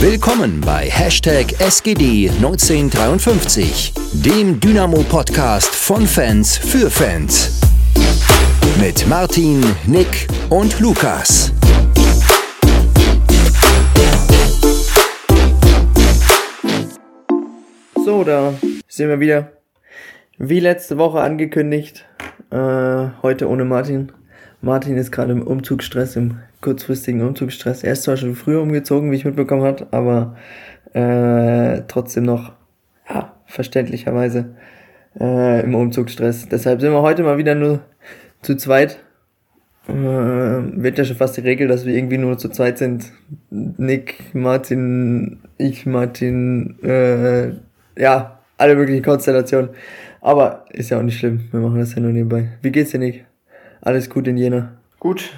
Willkommen bei Hashtag SGD1953, dem Dynamo-Podcast von Fans für Fans. Mit Martin, Nick und Lukas. So, da sind wir wieder. Wie letzte Woche angekündigt, äh, heute ohne Martin. Martin ist gerade im Umzugsstress, im kurzfristigen Umzugsstress. Er ist zwar schon früher umgezogen, wie ich mitbekommen habe, aber äh, trotzdem noch, ja, verständlicherweise äh, im Umzugsstress. Deshalb sind wir heute mal wieder nur zu zweit. Äh, wird ja schon fast die Regel, dass wir irgendwie nur zu zweit sind. Nick, Martin, ich, Martin, äh, ja, alle möglichen Konstellationen. Aber ist ja auch nicht schlimm. Wir machen das ja nur nebenbei. Wie geht's dir, Nick? Alles gut in Jena? Gut.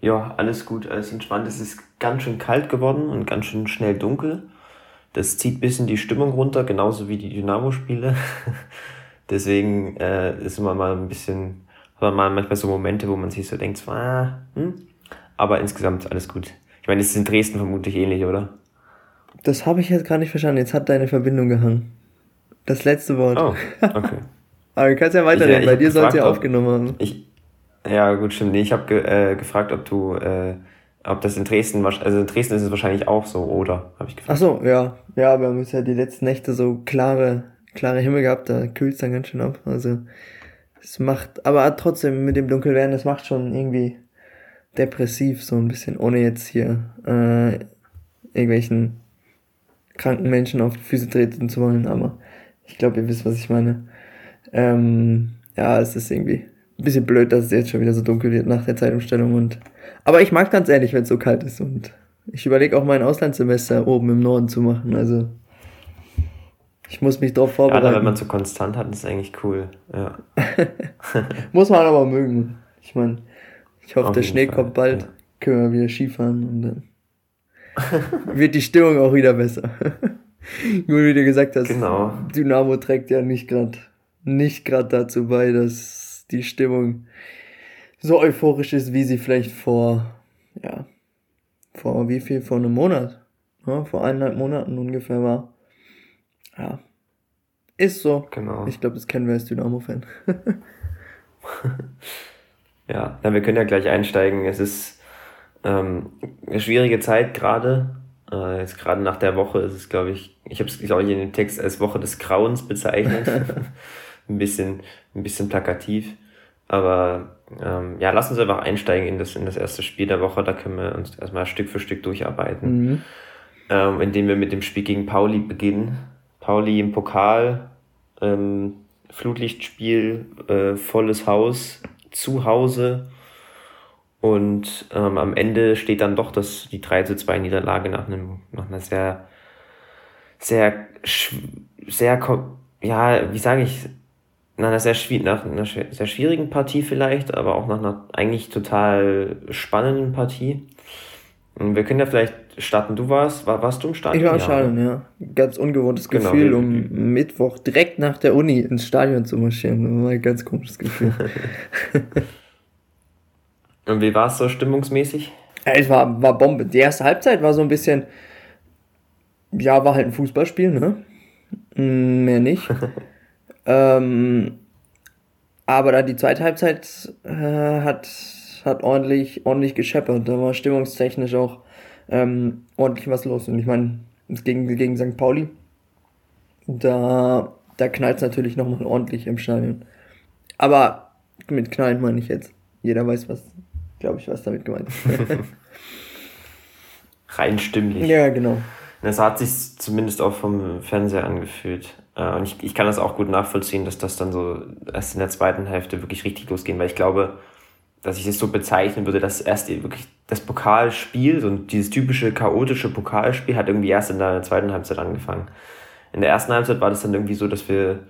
Ja, alles gut, alles entspannt. Es ist ganz schön kalt geworden und ganz schön schnell dunkel. Das zieht ein bisschen die Stimmung runter, genauso wie die Dynamo-Spiele. Deswegen äh, ist immer mal ein bisschen, hat man mal manchmal so Momente, wo man sich so denkt, ah, hm? aber insgesamt alles gut. Ich meine, es ist in Dresden vermutlich ähnlich, oder? Das habe ich jetzt gar nicht verstanden. Jetzt hat deine Verbindung gehangen. Das letzte Wort. Oh, okay. aber du kannst ja weiterreden, bei dir soll es ja aufgenommen haben. Ich, ja, gut, stimmt. Nee, ich habe ge äh, gefragt, ob du, äh, ob das in Dresden, also in Dresden ist es wahrscheinlich auch so, oder? Habe ich gefragt. Ach so, ja. Ja, wir haben jetzt ja die letzten Nächte so klare, klare Himmel gehabt, da kühlt es dann ganz schön ab. Also, es macht, aber trotzdem mit dem Dunkelwerden, das macht schon irgendwie depressiv, so ein bisschen, ohne jetzt hier äh, irgendwelchen kranken Menschen auf die Füße treten zu wollen, aber ich glaube, ihr wisst, was ich meine. Ähm, ja, es ist irgendwie bisschen blöd, dass es jetzt schon wieder so dunkel wird nach der Zeitumstellung und aber ich mag ganz ehrlich, wenn es so kalt ist und ich überlege auch mein Auslandssemester oben im Norden zu machen, also ich muss mich darauf vorbereiten. Ja, wenn man so konstant hat, ist eigentlich cool. Ja. muss man aber mögen. Ich meine, ich hoffe, der Schnee Fall. kommt bald, ja. können wir wieder Skifahren und dann wird die Stimmung auch wieder besser. Nur wie du gesagt hast, genau. Dynamo trägt ja nicht gerade nicht gerade dazu bei, dass die Stimmung so euphorisch ist, wie sie vielleicht vor, ja, vor wie viel, vor einem Monat, ja, vor eineinhalb Monaten ungefähr war. Ja, ist so. Genau. Ich glaube, das kennen wir als Dynamo-Fan. ja, dann wir können ja gleich einsteigen. Es ist ähm, eine schwierige Zeit gerade. Äh, jetzt gerade nach der Woche ist es, glaube ich, ich habe es, glaube ich, in dem Text als Woche des Grauens bezeichnet. ein bisschen, ein bisschen plakativ. Aber ähm, ja, lass uns einfach einsteigen in das, in das erste Spiel der Woche. Da können wir uns erstmal Stück für Stück durcharbeiten. Mhm. Ähm, indem wir mit dem Spiel gegen Pauli beginnen. Pauli im Pokal, ähm, Flutlichtspiel, äh, volles Haus, zu Hause. Und ähm, am Ende steht dann doch das, die 3 zu 2 Niederlage nach, einem, nach einer sehr, sehr, sehr, ja, wie sage ich, nach einer sehr, nach einer sehr schwierigen Partie vielleicht, aber auch nach einer eigentlich total spannenden Partie. Wir können ja vielleicht starten. Du warst, war, warst du im Stadion? Ich war im Stadion, ja. Ganz ungewohntes genau, Gefühl, um Mittwoch direkt nach der Uni ins Stadion zu marschieren. Das war ein ganz komisches Gefühl. Und wie war es so stimmungsmäßig? Es war, war Bombe. Die erste Halbzeit war so ein bisschen, ja, war halt ein Fußballspiel, ne? Mehr nicht. Ähm, aber da die zweite Halbzeit äh, hat, hat ordentlich, ordentlich gescheppert. Da war stimmungstechnisch auch ähm, ordentlich was los. Und ich meine, gegen, gegen St. Pauli, da, da knallt es natürlich nochmal ordentlich im Stadion. Aber mit knallen meine ich jetzt. Jeder weiß, was, glaube ich, was damit gemeint ist. Rein stimmlich. Ja, genau. Das hat sich zumindest auch vom Fernseher angefühlt. Äh, und ich, ich kann das auch gut nachvollziehen, dass das dann so erst in der zweiten Hälfte wirklich richtig losgehen, weil ich glaube, dass ich es so bezeichnen würde, dass erst wirklich das Pokalspiel, so dieses typische chaotische Pokalspiel, hat irgendwie erst in der zweiten Halbzeit angefangen. In der ersten Halbzeit war das dann irgendwie so, dass wir,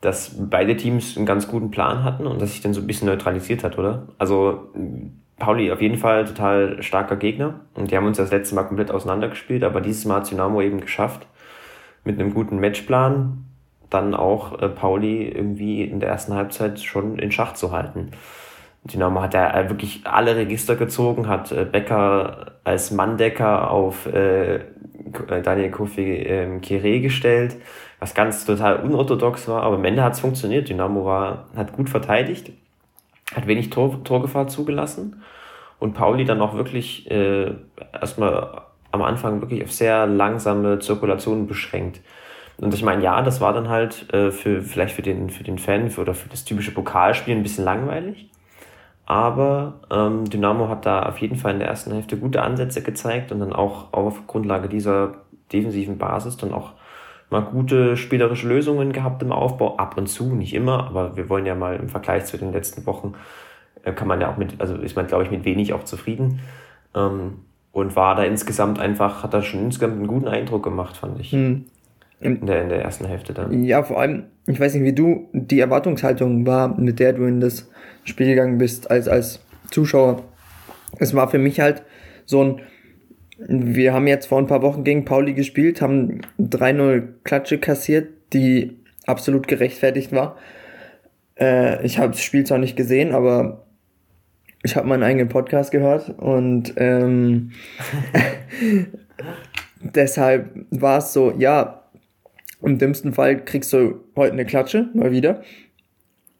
dass beide Teams einen ganz guten Plan hatten und dass sich dann so ein bisschen neutralisiert hat, oder? Also Pauli auf jeden Fall total starker Gegner und die haben uns das letzte Mal komplett auseinandergespielt, aber dieses Mal hat Dynamo eben geschafft, mit einem guten Matchplan dann auch äh, Pauli irgendwie in der ersten Halbzeit schon in Schach zu halten. Dynamo hat ja äh, wirklich alle Register gezogen, hat äh, Becker als Manndecker auf äh, äh, Daniel Kofi ähm, Kire gestellt, was ganz total unorthodox war, aber am Ende hat es funktioniert. Dynamo war, hat gut verteidigt, hat wenig Tor, Torgefahr zugelassen und Pauli dann auch wirklich äh, erstmal am Anfang wirklich auf sehr langsame Zirkulationen beschränkt. Und ich meine, ja, das war dann halt äh, für vielleicht für den, für den Fan für, oder für das typische Pokalspiel ein bisschen langweilig. Aber ähm, Dynamo hat da auf jeden Fall in der ersten Hälfte gute Ansätze gezeigt und dann auch auf Grundlage dieser defensiven Basis dann auch mal gute spielerische Lösungen gehabt im Aufbau. Ab und zu, nicht immer, aber wir wollen ja mal im Vergleich zu den letzten Wochen, äh, kann man ja auch mit, also ist man, glaube ich, mit wenig auch zufrieden. Ähm, und war da insgesamt einfach, hat da schon insgesamt einen guten Eindruck gemacht, fand ich. Hm. In der, in der ersten Hälfte dann. Ja, vor allem, ich weiß nicht, wie du die Erwartungshaltung war, mit der du in das Spiel gegangen bist als, als Zuschauer. Es war für mich halt so ein, wir haben jetzt vor ein paar Wochen gegen Pauli gespielt, haben 3-0 Klatsche kassiert, die absolut gerechtfertigt war. Äh, ich habe das Spiel zwar nicht gesehen, aber ich habe meinen eigenen Podcast gehört und ähm, deshalb war es so, ja, im dümmsten Fall kriegst du heute eine Klatsche, mal wieder.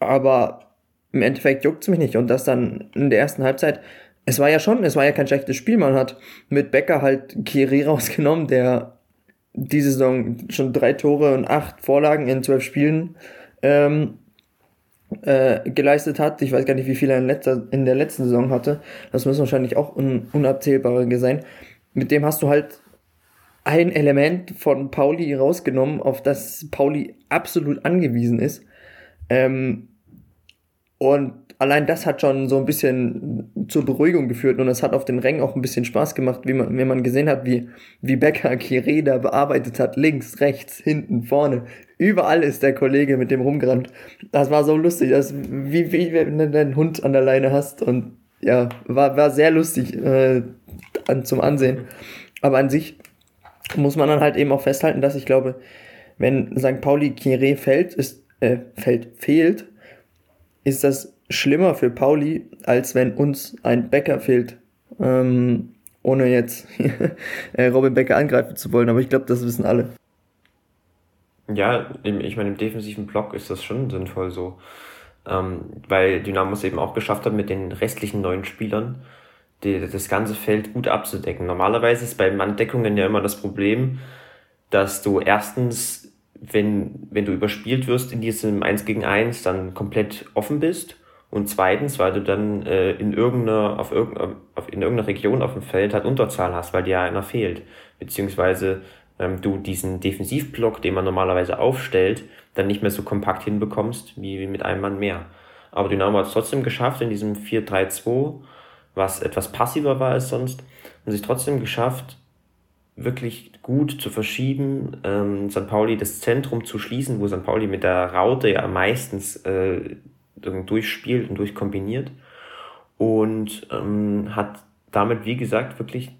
Aber im Endeffekt juckt es mich nicht. Und das dann in der ersten Halbzeit, es war ja schon, es war ja kein schlechtes Spiel. Man hat mit Becker halt Kiri rausgenommen, der diese Saison schon drei Tore und acht Vorlagen in zwölf Spielen ähm, äh, geleistet hat. Ich weiß gar nicht, wie viel er in, letzter, in der letzten Saison hatte. Das müssen wahrscheinlich auch un, unabzählbare sein. Mit dem hast du halt ein Element von Pauli rausgenommen, auf das Pauli absolut angewiesen ist. Ähm, und allein das hat schon so ein bisschen zur Beruhigung geführt und es hat auf den Rängen auch ein bisschen Spaß gemacht, wie man, wenn man gesehen hat, wie, wie Becker Kireda bearbeitet hat, links, rechts, hinten, vorne. Überall ist der Kollege mit dem rumgerannt. Das war so lustig, das, wie, wie wenn du deinen Hund an der Leine hast und ja, war, war sehr lustig äh, an, zum Ansehen. Aber an sich muss man dann halt eben auch festhalten, dass ich glaube, wenn St. Pauli Kire fällt, ist, äh, fällt, fehlt, ist das schlimmer für Pauli, als wenn uns ein Bäcker fehlt. Ähm, ohne jetzt äh, Robin Becker angreifen zu wollen, aber ich glaube, das wissen alle. Ja, ich meine, im defensiven Block ist das schon sinnvoll so. Ähm, weil Dynamo es eben auch geschafft hat, mit den restlichen neuen Spielern die, das ganze Feld gut abzudecken. Normalerweise ist bei Manndeckungen ja immer das Problem, dass du erstens, wenn, wenn du überspielt wirst in diesem 1 gegen 1, dann komplett offen bist. Und zweitens, weil du dann äh, in, irgendeiner, auf irgendeiner, auf, in irgendeiner Region auf dem Feld halt Unterzahl hast, weil dir ja einer fehlt. Beziehungsweise ähm, du diesen Defensivblock, den man normalerweise aufstellt, dann nicht mehr so kompakt hinbekommst wie, wie mit einem Mann mehr. Aber Dynamo hat es trotzdem geschafft, in diesem 4-3-2 was etwas passiver war als sonst, und sich trotzdem geschafft, wirklich gut zu verschieben, ähm, St. Pauli das Zentrum zu schließen, wo St. Pauli mit der Raute ja meistens äh, durchspielt und durchkombiniert und ähm, hat damit, wie gesagt, wirklich,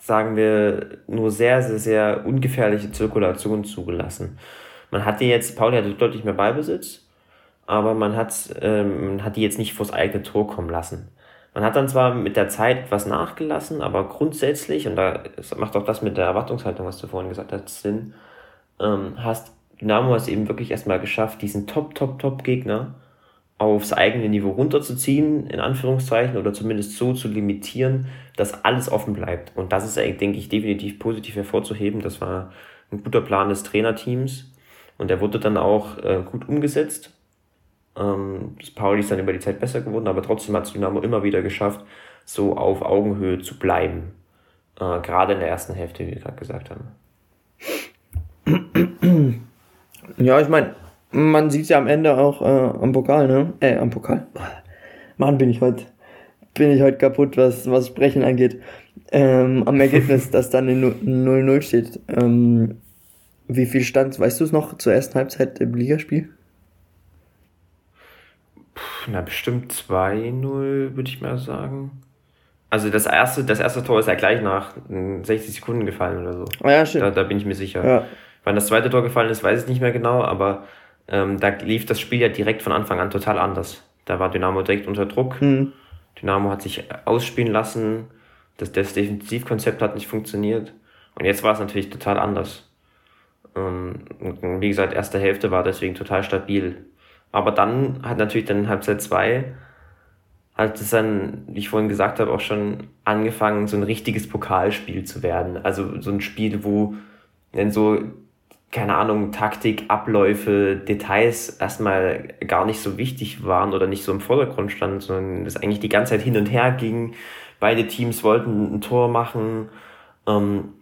sagen wir, nur sehr, sehr, sehr ungefährliche Zirkulation zugelassen. Man hatte jetzt, Pauli hatte deutlich mehr Ballbesitz, aber man hat, ähm, hat die jetzt nicht vors eigene Tor kommen lassen. Man hat dann zwar mit der Zeit etwas nachgelassen, aber grundsätzlich, und da macht auch das mit der Erwartungshaltung, was du vorhin gesagt hast, Sinn, ähm, hast Dynamo es eben wirklich erstmal geschafft, diesen Top, Top, Top-Gegner aufs eigene Niveau runterzuziehen, in Anführungszeichen, oder zumindest so zu limitieren, dass alles offen bleibt. Und das ist, denke ich, definitiv positiv hervorzuheben. Das war ein guter Plan des Trainerteams und der wurde dann auch äh, gut umgesetzt. Ähm, Pauli ist dann über die Zeit besser geworden, aber trotzdem hat es Dynamo immer wieder geschafft, so auf Augenhöhe zu bleiben. Äh, gerade in der ersten Hälfte, wie wir gerade gesagt haben. Ja, ich meine, man sieht es ja am Ende auch äh, am Pokal, ne? Äh, am Pokal. Mann, bin ich heute bin ich heute kaputt, was, was Sprechen angeht. Ähm, am Ergebnis, dass dann in 0-0 steht. Ähm, wie viel stand, weißt du es noch, zur ersten Halbzeit im Ligaspiel? na, bestimmt 2-0, würde ich mal sagen. Also das erste, das erste Tor ist ja gleich nach 60 Sekunden gefallen oder so. Ah, ja, stimmt. Da, da bin ich mir sicher. Ja. Wann das zweite Tor gefallen ist, weiß ich nicht mehr genau, aber ähm, da lief das Spiel ja direkt von Anfang an total anders. Da war Dynamo direkt unter Druck. Mhm. Dynamo hat sich ausspielen lassen. Das, das Defensivkonzept hat nicht funktioniert. Und jetzt war es natürlich total anders. Ähm, wie gesagt, erste Hälfte war deswegen total stabil. Aber dann hat natürlich dann Halbzeit zwei hat es dann, wie ich vorhin gesagt habe, auch schon angefangen, so ein richtiges Pokalspiel zu werden. Also so ein Spiel, wo dann so, keine Ahnung, Taktik, Abläufe, Details erstmal gar nicht so wichtig waren oder nicht so im Vordergrund standen, sondern es eigentlich die ganze Zeit hin und her ging. Beide Teams wollten ein Tor machen. Ähm,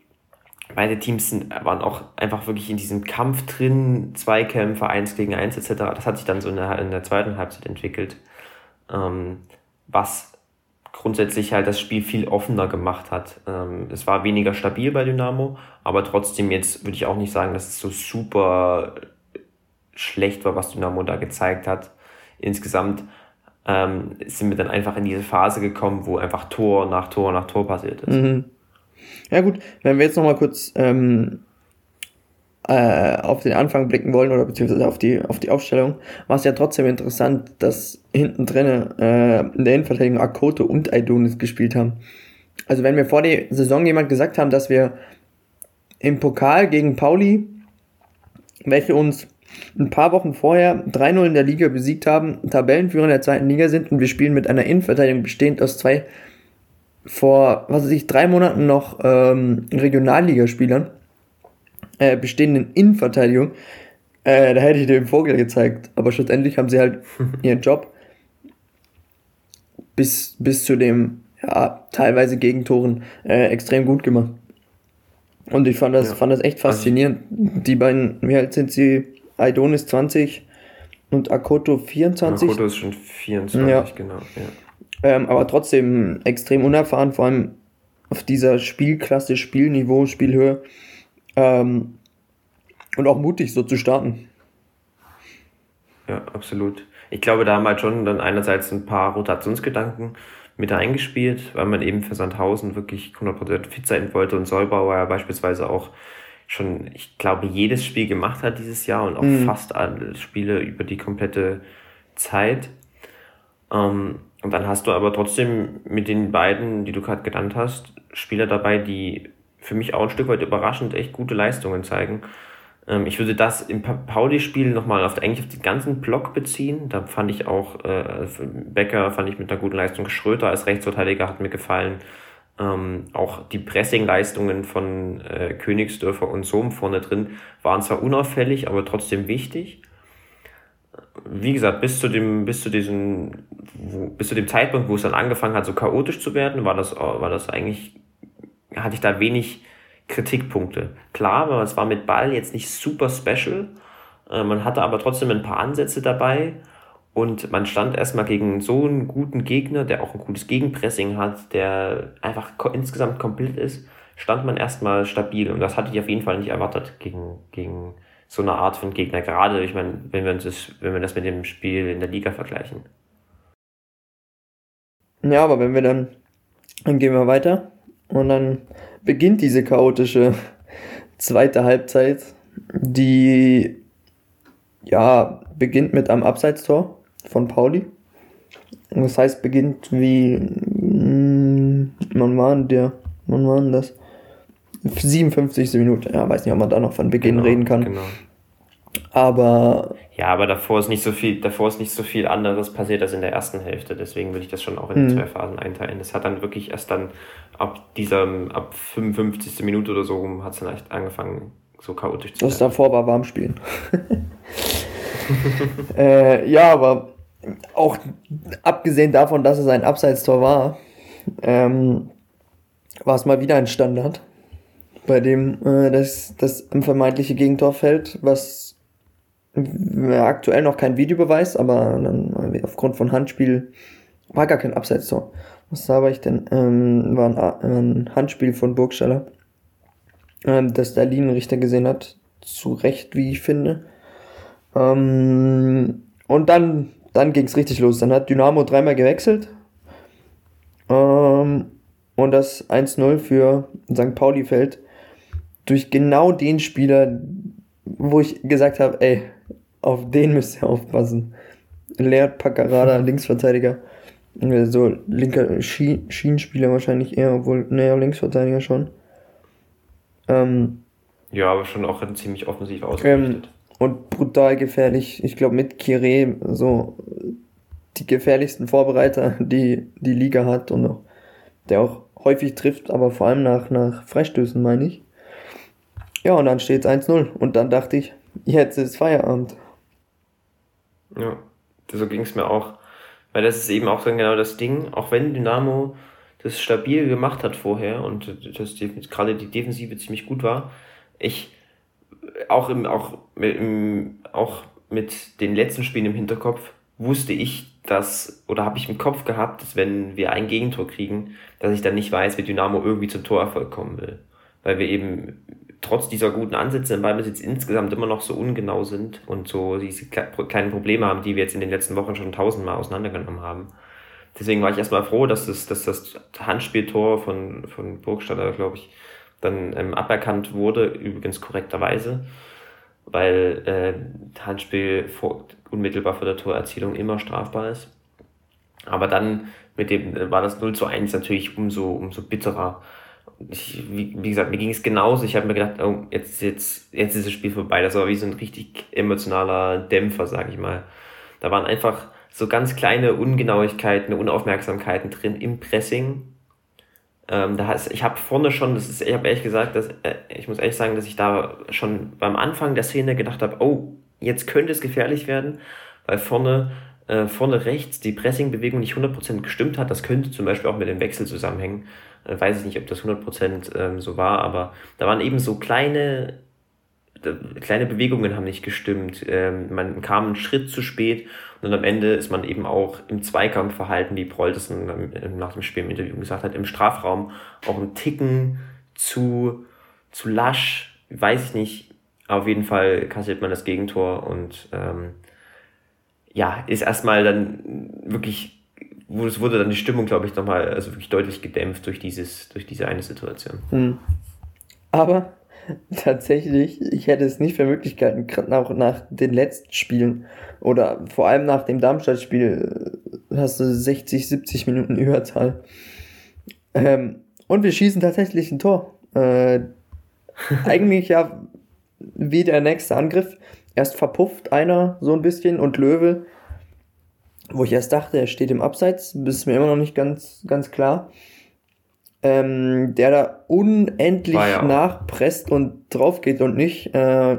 beide Teams sind, waren auch einfach wirklich in diesem Kampf drin, Zweikämpfe, eins gegen eins etc. Das hat sich dann so in der, in der zweiten Halbzeit entwickelt, ähm, was grundsätzlich halt das Spiel viel offener gemacht hat. Ähm, es war weniger stabil bei Dynamo, aber trotzdem jetzt würde ich auch nicht sagen, dass es so super schlecht war, was Dynamo da gezeigt hat. Insgesamt ähm, sind wir dann einfach in diese Phase gekommen, wo einfach Tor nach Tor nach Tor passiert ist. Mhm. Ja gut, wenn wir jetzt nochmal kurz ähm, äh, auf den Anfang blicken wollen oder beziehungsweise auf die, auf die Aufstellung, war es ja trotzdem interessant, dass hinten drinnen äh, in der Innenverteidigung Akoto und Aidonis gespielt haben. Also wenn mir vor der Saison jemand gesagt haben, dass wir im Pokal gegen Pauli, welche uns ein paar Wochen vorher 3-0 in der Liga besiegt haben, Tabellenführer in der zweiten Liga sind und wir spielen mit einer Innenverteidigung bestehend aus zwei vor, was weiß ich, drei Monaten noch ähm, Regionalligaspielern, äh, bestehenden Innenverteidigung, äh, da hätte ich dir den Vogel gezeigt. Aber schlussendlich haben sie halt ihren Job bis, bis zu dem, ja, teilweise Gegentoren äh, extrem gut gemacht. Und ich fand das, ja. fand das echt also faszinierend. Die beiden, wie alt sind sie? Aidonis 20 und Akoto 24. Akoto ist schon 24, ja. genau. Ja. Ähm, aber trotzdem extrem unerfahren, vor allem auf dieser Spielklasse, Spielniveau, Spielhöhe. Ähm, und auch mutig, so zu starten. Ja, absolut. Ich glaube, da haben halt schon dann einerseits ein paar Rotationsgedanken mit eingespielt, weil man eben für Sandhausen wirklich 100% fit sein wollte und Solbauer ja beispielsweise auch schon, ich glaube, jedes Spiel gemacht hat dieses Jahr und auch mhm. fast alle Spiele über die komplette Zeit. Ähm, und dann hast du aber trotzdem mit den beiden, die du gerade genannt hast, Spieler dabei, die für mich auch ein Stück weit überraschend echt gute Leistungen zeigen. Ähm, ich würde das im Pauli-Spiel nochmal auf, eigentlich auf den ganzen Block beziehen. Da fand ich auch, äh, Becker fand ich mit einer guten Leistung. Schröter als Rechtsverteidiger hat mir gefallen. Ähm, auch die Pressing-Leistungen von äh, Königsdörfer und Sohm vorne drin waren zwar unauffällig, aber trotzdem wichtig wie gesagt, bis zu dem, bis zu diesem, wo, bis zu dem Zeitpunkt, wo es dann angefangen hat, so chaotisch zu werden, war das, war das eigentlich, hatte ich da wenig Kritikpunkte. Klar, aber es war mit Ball jetzt nicht super special. Äh, man hatte aber trotzdem ein paar Ansätze dabei und man stand erstmal gegen so einen guten Gegner, der auch ein gutes Gegenpressing hat, der einfach insgesamt komplett ist, stand man erstmal stabil und das hatte ich auf jeden Fall nicht erwartet gegen, gegen so eine Art von Gegner. Gerade, ich meine, wenn wir uns das, wenn wir das mit dem Spiel in der Liga vergleichen. Ja, aber wenn wir dann, dann gehen wir weiter und dann beginnt diese chaotische zweite Halbzeit, die ja beginnt mit einem Abseitstor von Pauli. Und das heißt, beginnt wie, hm, wann war der, wann war das? 57. Minute. Ja, weiß nicht, ob man da noch von Beginn genau, reden kann. Genau. Aber. Ja, aber davor ist nicht so viel, davor ist nicht so viel anderes passiert als in der ersten Hälfte. Deswegen würde ich das schon auch in mhm. zwei Phasen einteilen. Das hat dann wirklich erst dann ab dieser, ab 55. Minute oder so hat es dann echt angefangen, so chaotisch zu werden. Das davor war warm spielen. äh, ja, aber auch abgesehen davon, dass es ein Abseitstor war, ähm, war es mal wieder ein Standard bei dem äh, das, das vermeintliche Gegentor fällt, was aktuell noch kein Videobeweis, aber dann aufgrund von Handspiel war gar kein Abseitstor. Was habe ich denn? Ähm, war ein, ein Handspiel von Burgstaller, ähm, das der Linienrichter gesehen hat. Zu Recht, wie ich finde. Ähm, und dann, dann ging es richtig los. Dann hat Dynamo dreimal gewechselt. Ähm, und das 1-0 für St. Pauli fällt durch genau den Spieler, wo ich gesagt habe, ey, auf den müsst ihr aufpassen. Leert Paccarada, Linksverteidiger. So linker Schien Schienenspieler wahrscheinlich eher, obwohl, naja, Linksverteidiger schon. Ähm, ja, aber schon auch ziemlich offensiv ausgerichtet. Ähm, und brutal gefährlich. Ich glaube, mit Kire so die gefährlichsten Vorbereiter, die die Liga hat und auch, der auch häufig trifft, aber vor allem nach, nach Freistößen, meine ich. Ja, und dann steht es 1-0. Und dann dachte ich, jetzt ist Feierabend. Ja, so ging es mir auch. Weil das ist eben auch dann genau das Ding, auch wenn Dynamo das stabil gemacht hat vorher und das gerade die Defensive ziemlich gut war, ich auch im, auch, im, auch mit den letzten Spielen im Hinterkopf wusste ich, dass, oder habe ich im Kopf gehabt, dass wenn wir ein Gegentor kriegen, dass ich dann nicht weiß, wie Dynamo irgendwie zum Torerfolg kommen will. Weil wir eben trotz dieser guten Ansätze im Ballbesitz insgesamt immer noch so ungenau sind und so diese kleinen Probleme haben, die wir jetzt in den letzten Wochen schon tausendmal auseinandergenommen haben. Deswegen war ich erstmal froh, dass das, dass das Handspieltor von, von Burgstaller, glaube ich, dann ähm, aberkannt wurde, übrigens korrekterweise, weil äh, Handspiel vor, unmittelbar vor der Torerzielung immer strafbar ist. Aber dann mit dem äh, war das 0 zu 1 natürlich umso, umso bitterer. Ich, wie, wie gesagt, mir ging es genauso. Ich habe mir gedacht, oh, jetzt, jetzt, jetzt ist das Spiel vorbei. Das war wie so ein richtig emotionaler Dämpfer, sag ich mal. Da waren einfach so ganz kleine Ungenauigkeiten, Unaufmerksamkeiten drin im Pressing, ähm, da heißt, ich habe vorne schon, das ist, ich habe ehrlich gesagt, dass, äh, ich muss ehrlich sagen, dass ich da schon beim Anfang der Szene gedacht habe, oh, jetzt könnte es gefährlich werden, weil vorne, äh, vorne rechts die Pressingbewegung nicht 100% gestimmt hat. Das könnte zum Beispiel auch mit dem Wechsel zusammenhängen. Äh, weiß ich nicht, ob das 100% ähm, so war, aber da waren eben so kleine kleine Bewegungen haben nicht gestimmt. Ähm, man kam einen Schritt zu spät und am Ende ist man eben auch im Zweikampfverhalten, wie Proll nach dem Spiel im Interview gesagt hat, im Strafraum auch ein Ticken zu, zu lasch, weiß ich nicht. Auf jeden Fall kassiert man das Gegentor und ähm, ja, ist erstmal dann wirklich, es wurde dann die Stimmung, glaube ich, nochmal also wirklich deutlich gedämpft durch dieses, durch diese eine Situation. Hm. Aber tatsächlich, ich hätte es nicht für Möglichkeiten, gerade nach, nach den letzten Spielen oder vor allem nach dem Darmstadt-Spiel äh, hast du 60, 70 Minuten Überzahl. Ähm, und wir schießen tatsächlich ein Tor. Äh, eigentlich ja wie der nächste Angriff. Erst verpufft einer so ein bisschen und Löwe, wo ich erst dachte, er steht im Abseits, ist mir immer noch nicht ganz, ganz klar ähm, der da unendlich ja nachpresst und drauf geht und nicht, äh,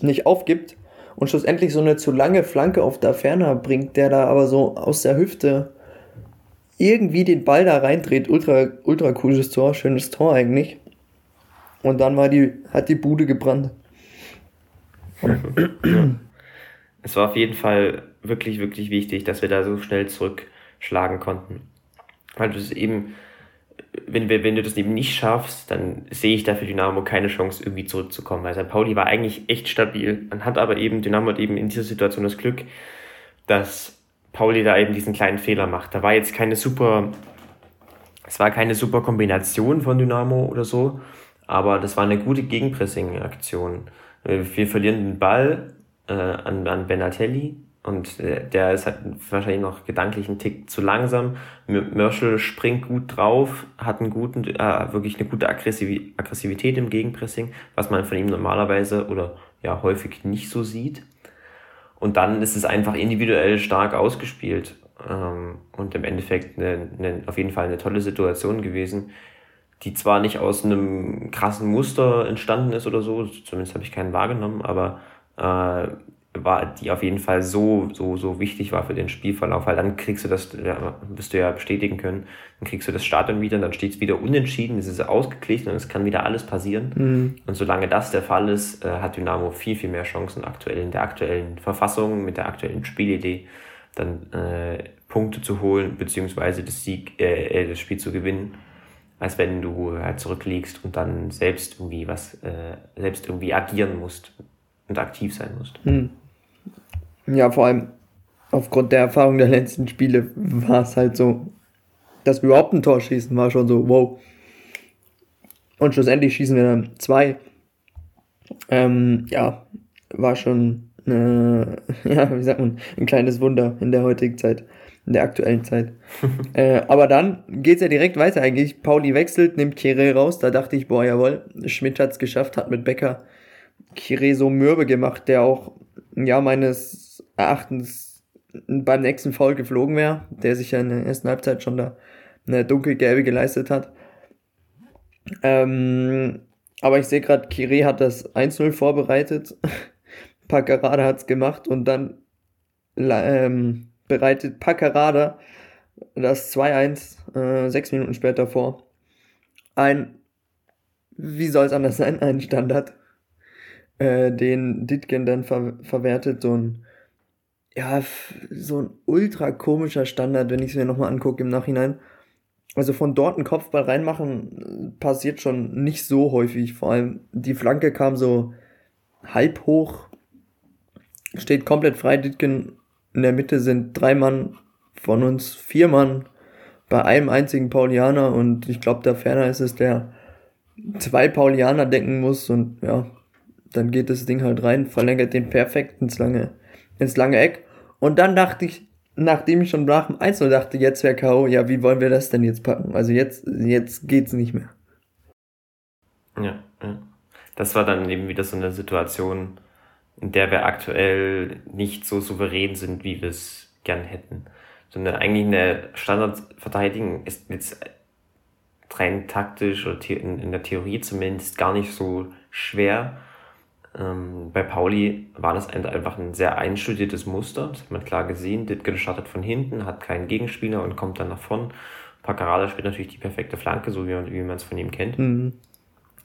nicht aufgibt und schlussendlich so eine zu lange Flanke auf der Ferner bringt, der da aber so aus der Hüfte irgendwie den Ball da reindreht. Ultra, ultra cooles Tor, schönes Tor eigentlich. Und dann war die, hat die Bude gebrannt. Es war auf jeden Fall wirklich, wirklich wichtig, dass wir da so schnell zurückschlagen konnten. Weil du es eben, wenn, wenn du das eben nicht schaffst, dann sehe ich da für Dynamo keine Chance, irgendwie zurückzukommen. Weil St. Pauli war eigentlich echt stabil. Man hat aber eben, Dynamo hat eben in dieser Situation das Glück, dass Pauli da eben diesen kleinen Fehler macht. Da war jetzt keine super, es war keine super Kombination von Dynamo oder so, aber das war eine gute Gegenpressing-Aktion. Wir verlieren den Ball äh, an, an Benatelli und äh, der ist halt wahrscheinlich noch gedanklich ein Tick zu langsam. Mörschel springt gut drauf, hat einen guten, äh, wirklich eine gute Aggressivität im Gegenpressing, was man von ihm normalerweise oder ja häufig nicht so sieht. Und dann ist es einfach individuell stark ausgespielt. Ähm, und im Endeffekt eine, eine, auf jeden Fall eine tolle Situation gewesen, die zwar nicht aus einem krassen Muster entstanden ist oder so, zumindest habe ich keinen wahrgenommen, aber äh, war, die auf jeden Fall so, so, so wichtig war für den Spielverlauf, weil dann kriegst du das, ja, wirst du ja bestätigen können, dann kriegst du das Stadion wieder, dann steht es wieder unentschieden, es ist ausgeglichen und es kann wieder alles passieren. Mhm. Und solange das der Fall ist, äh, hat Dynamo viel, viel mehr Chancen aktuell in der aktuellen Verfassung, mit der aktuellen Spielidee, dann äh, Punkte zu holen, beziehungsweise das Sieg, äh, äh, das Spiel zu gewinnen, als wenn du halt zurückliegst und dann selbst irgendwie was, äh, selbst irgendwie agieren musst und aktiv sein musst. Mhm. Ja, vor allem aufgrund der Erfahrung der letzten Spiele war es halt so, dass wir überhaupt ein Tor schießen, war schon so, wow. Und schlussendlich schießen wir dann zwei. Ähm, ja, war schon, äh, ja, wie sagt man, ein kleines Wunder in der heutigen Zeit. in der aktuellen Zeit. äh, aber dann geht's ja direkt weiter eigentlich. Pauli wechselt, nimmt Kire raus. Da dachte ich, boah, jawohl, Schmidt hat's geschafft, hat mit Becker Kire so mürbe gemacht, der auch, ja, meines Erachtens beim nächsten Foul geflogen wäre, der sich ja in der ersten Halbzeit schon da eine dunkelgelbe geleistet hat. Ähm, aber ich sehe gerade, Kire hat das 1-0 vorbereitet. Paccarada hat's gemacht und dann ähm, bereitet Paccarada das 2-1 äh, sechs Minuten später vor. Ein, wie soll es anders sein, ein Standard, äh, den Ditgen dann ver verwertet. So ein, ja, so ein ultra komischer Standard, wenn ich es mir nochmal angucke im Nachhinein. Also von dort einen Kopfball reinmachen passiert schon nicht so häufig. Vor allem die Flanke kam so halb hoch, steht komplett frei. Ditgen in der Mitte sind drei Mann von uns, vier Mann bei einem einzigen Paulianer und ich glaube, der Ferner ist es, der zwei Paulianer denken muss und ja, dann geht das Ding halt rein, verlängert den perfekt ins lange, ins lange Eck. Und dann dachte ich, nachdem ich schon nach dem 1 dachte, jetzt wäre K.O., ja, wie wollen wir das denn jetzt packen? Also jetzt, jetzt geht's nicht mehr. Ja, ja. Das war dann eben wieder so eine Situation, in der wir aktuell nicht so souverän sind, wie wir es gern hätten. Sondern eigentlich eine Standardverteidigung ist jetzt rein taktisch oder in, in der Theorie zumindest gar nicht so schwer. Ähm, bei Pauli war das einfach ein sehr einstudiertes Muster. Das hat man klar gesehen. Ditgen startet von hinten, hat keinen Gegenspieler und kommt dann nach vorn. Paccarada spielt natürlich die perfekte Flanke, so wie man wie es von ihm kennt. Mhm.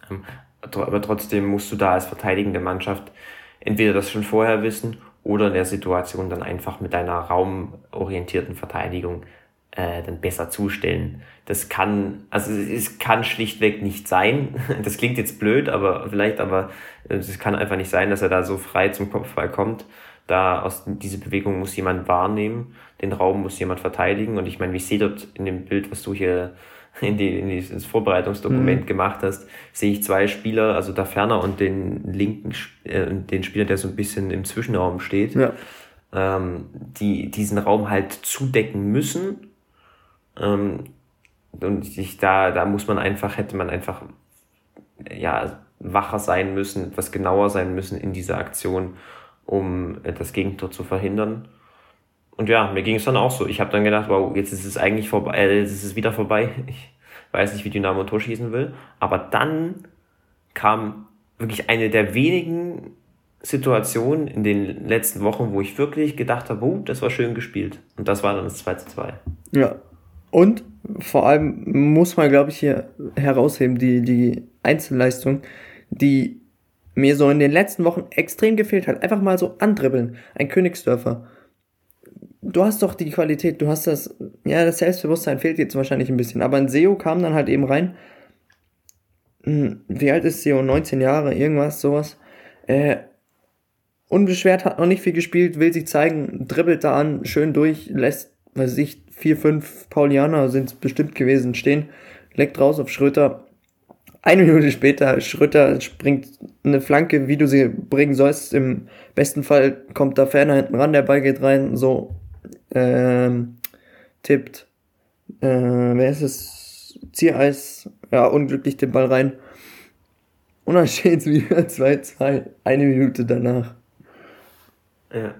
Ähm, aber trotzdem musst du da als verteidigende Mannschaft entweder das schon vorher wissen oder in der Situation dann einfach mit deiner raumorientierten Verteidigung äh, dann besser zustellen. Das kann, also es kann schlichtweg nicht sein. Das klingt jetzt blöd, aber vielleicht, aber äh, es kann einfach nicht sein, dass er da so frei zum Kopfball kommt. Da aus diese Bewegung muss jemand wahrnehmen, den Raum muss jemand verteidigen. Und ich meine, ich sehe dort in dem Bild, was du hier in, die, in dieses Vorbereitungsdokument mhm. gemacht hast, sehe ich zwei Spieler, also da Ferner und den linken, äh, den Spieler, der so ein bisschen im Zwischenraum steht, ja. ähm, die diesen Raum halt zudecken müssen. Ähm, und ich, da, da muss man einfach, hätte man einfach, ja, wacher sein müssen, etwas genauer sein müssen in dieser Aktion, um das Gegentor zu verhindern. Und ja, mir ging es dann auch so. Ich habe dann gedacht, wow, jetzt ist es eigentlich vorbei, äh, jetzt ist es wieder vorbei. Ich weiß nicht, wie Dynamo Tor schießen will. Aber dann kam wirklich eine der wenigen Situationen in den letzten Wochen, wo ich wirklich gedacht habe, oh, das war schön gespielt. Und das war dann das 2 zu 2. Ja. Und vor allem muss man, glaube ich, hier herausheben, die, die Einzelleistung, die mir so in den letzten Wochen extrem gefehlt hat. Einfach mal so andribbeln. Ein Königsdörfer du hast doch die Qualität, du hast das, ja, das Selbstbewusstsein fehlt jetzt wahrscheinlich ein bisschen, aber ein SEO kam dann halt eben rein. Hm, wie alt ist SEO? 19 Jahre, irgendwas, sowas. Äh, unbeschwert, hat noch nicht viel gespielt, will sich zeigen, dribbelt da an, schön durch, lässt, weiß ich, vier, fünf Paulianer sind es bestimmt gewesen, stehen, leckt raus auf Schröter. Eine Minute später, Schröter springt eine Flanke, wie du sie bringen sollst. Im besten Fall kommt da Ferner hinten ran, der Ball geht rein, so ähm, tippt, äh, wer ist es? Ziereis, ja, unglücklich den Ball rein. Und dann steht es wieder 2-2, eine Minute danach. Ja.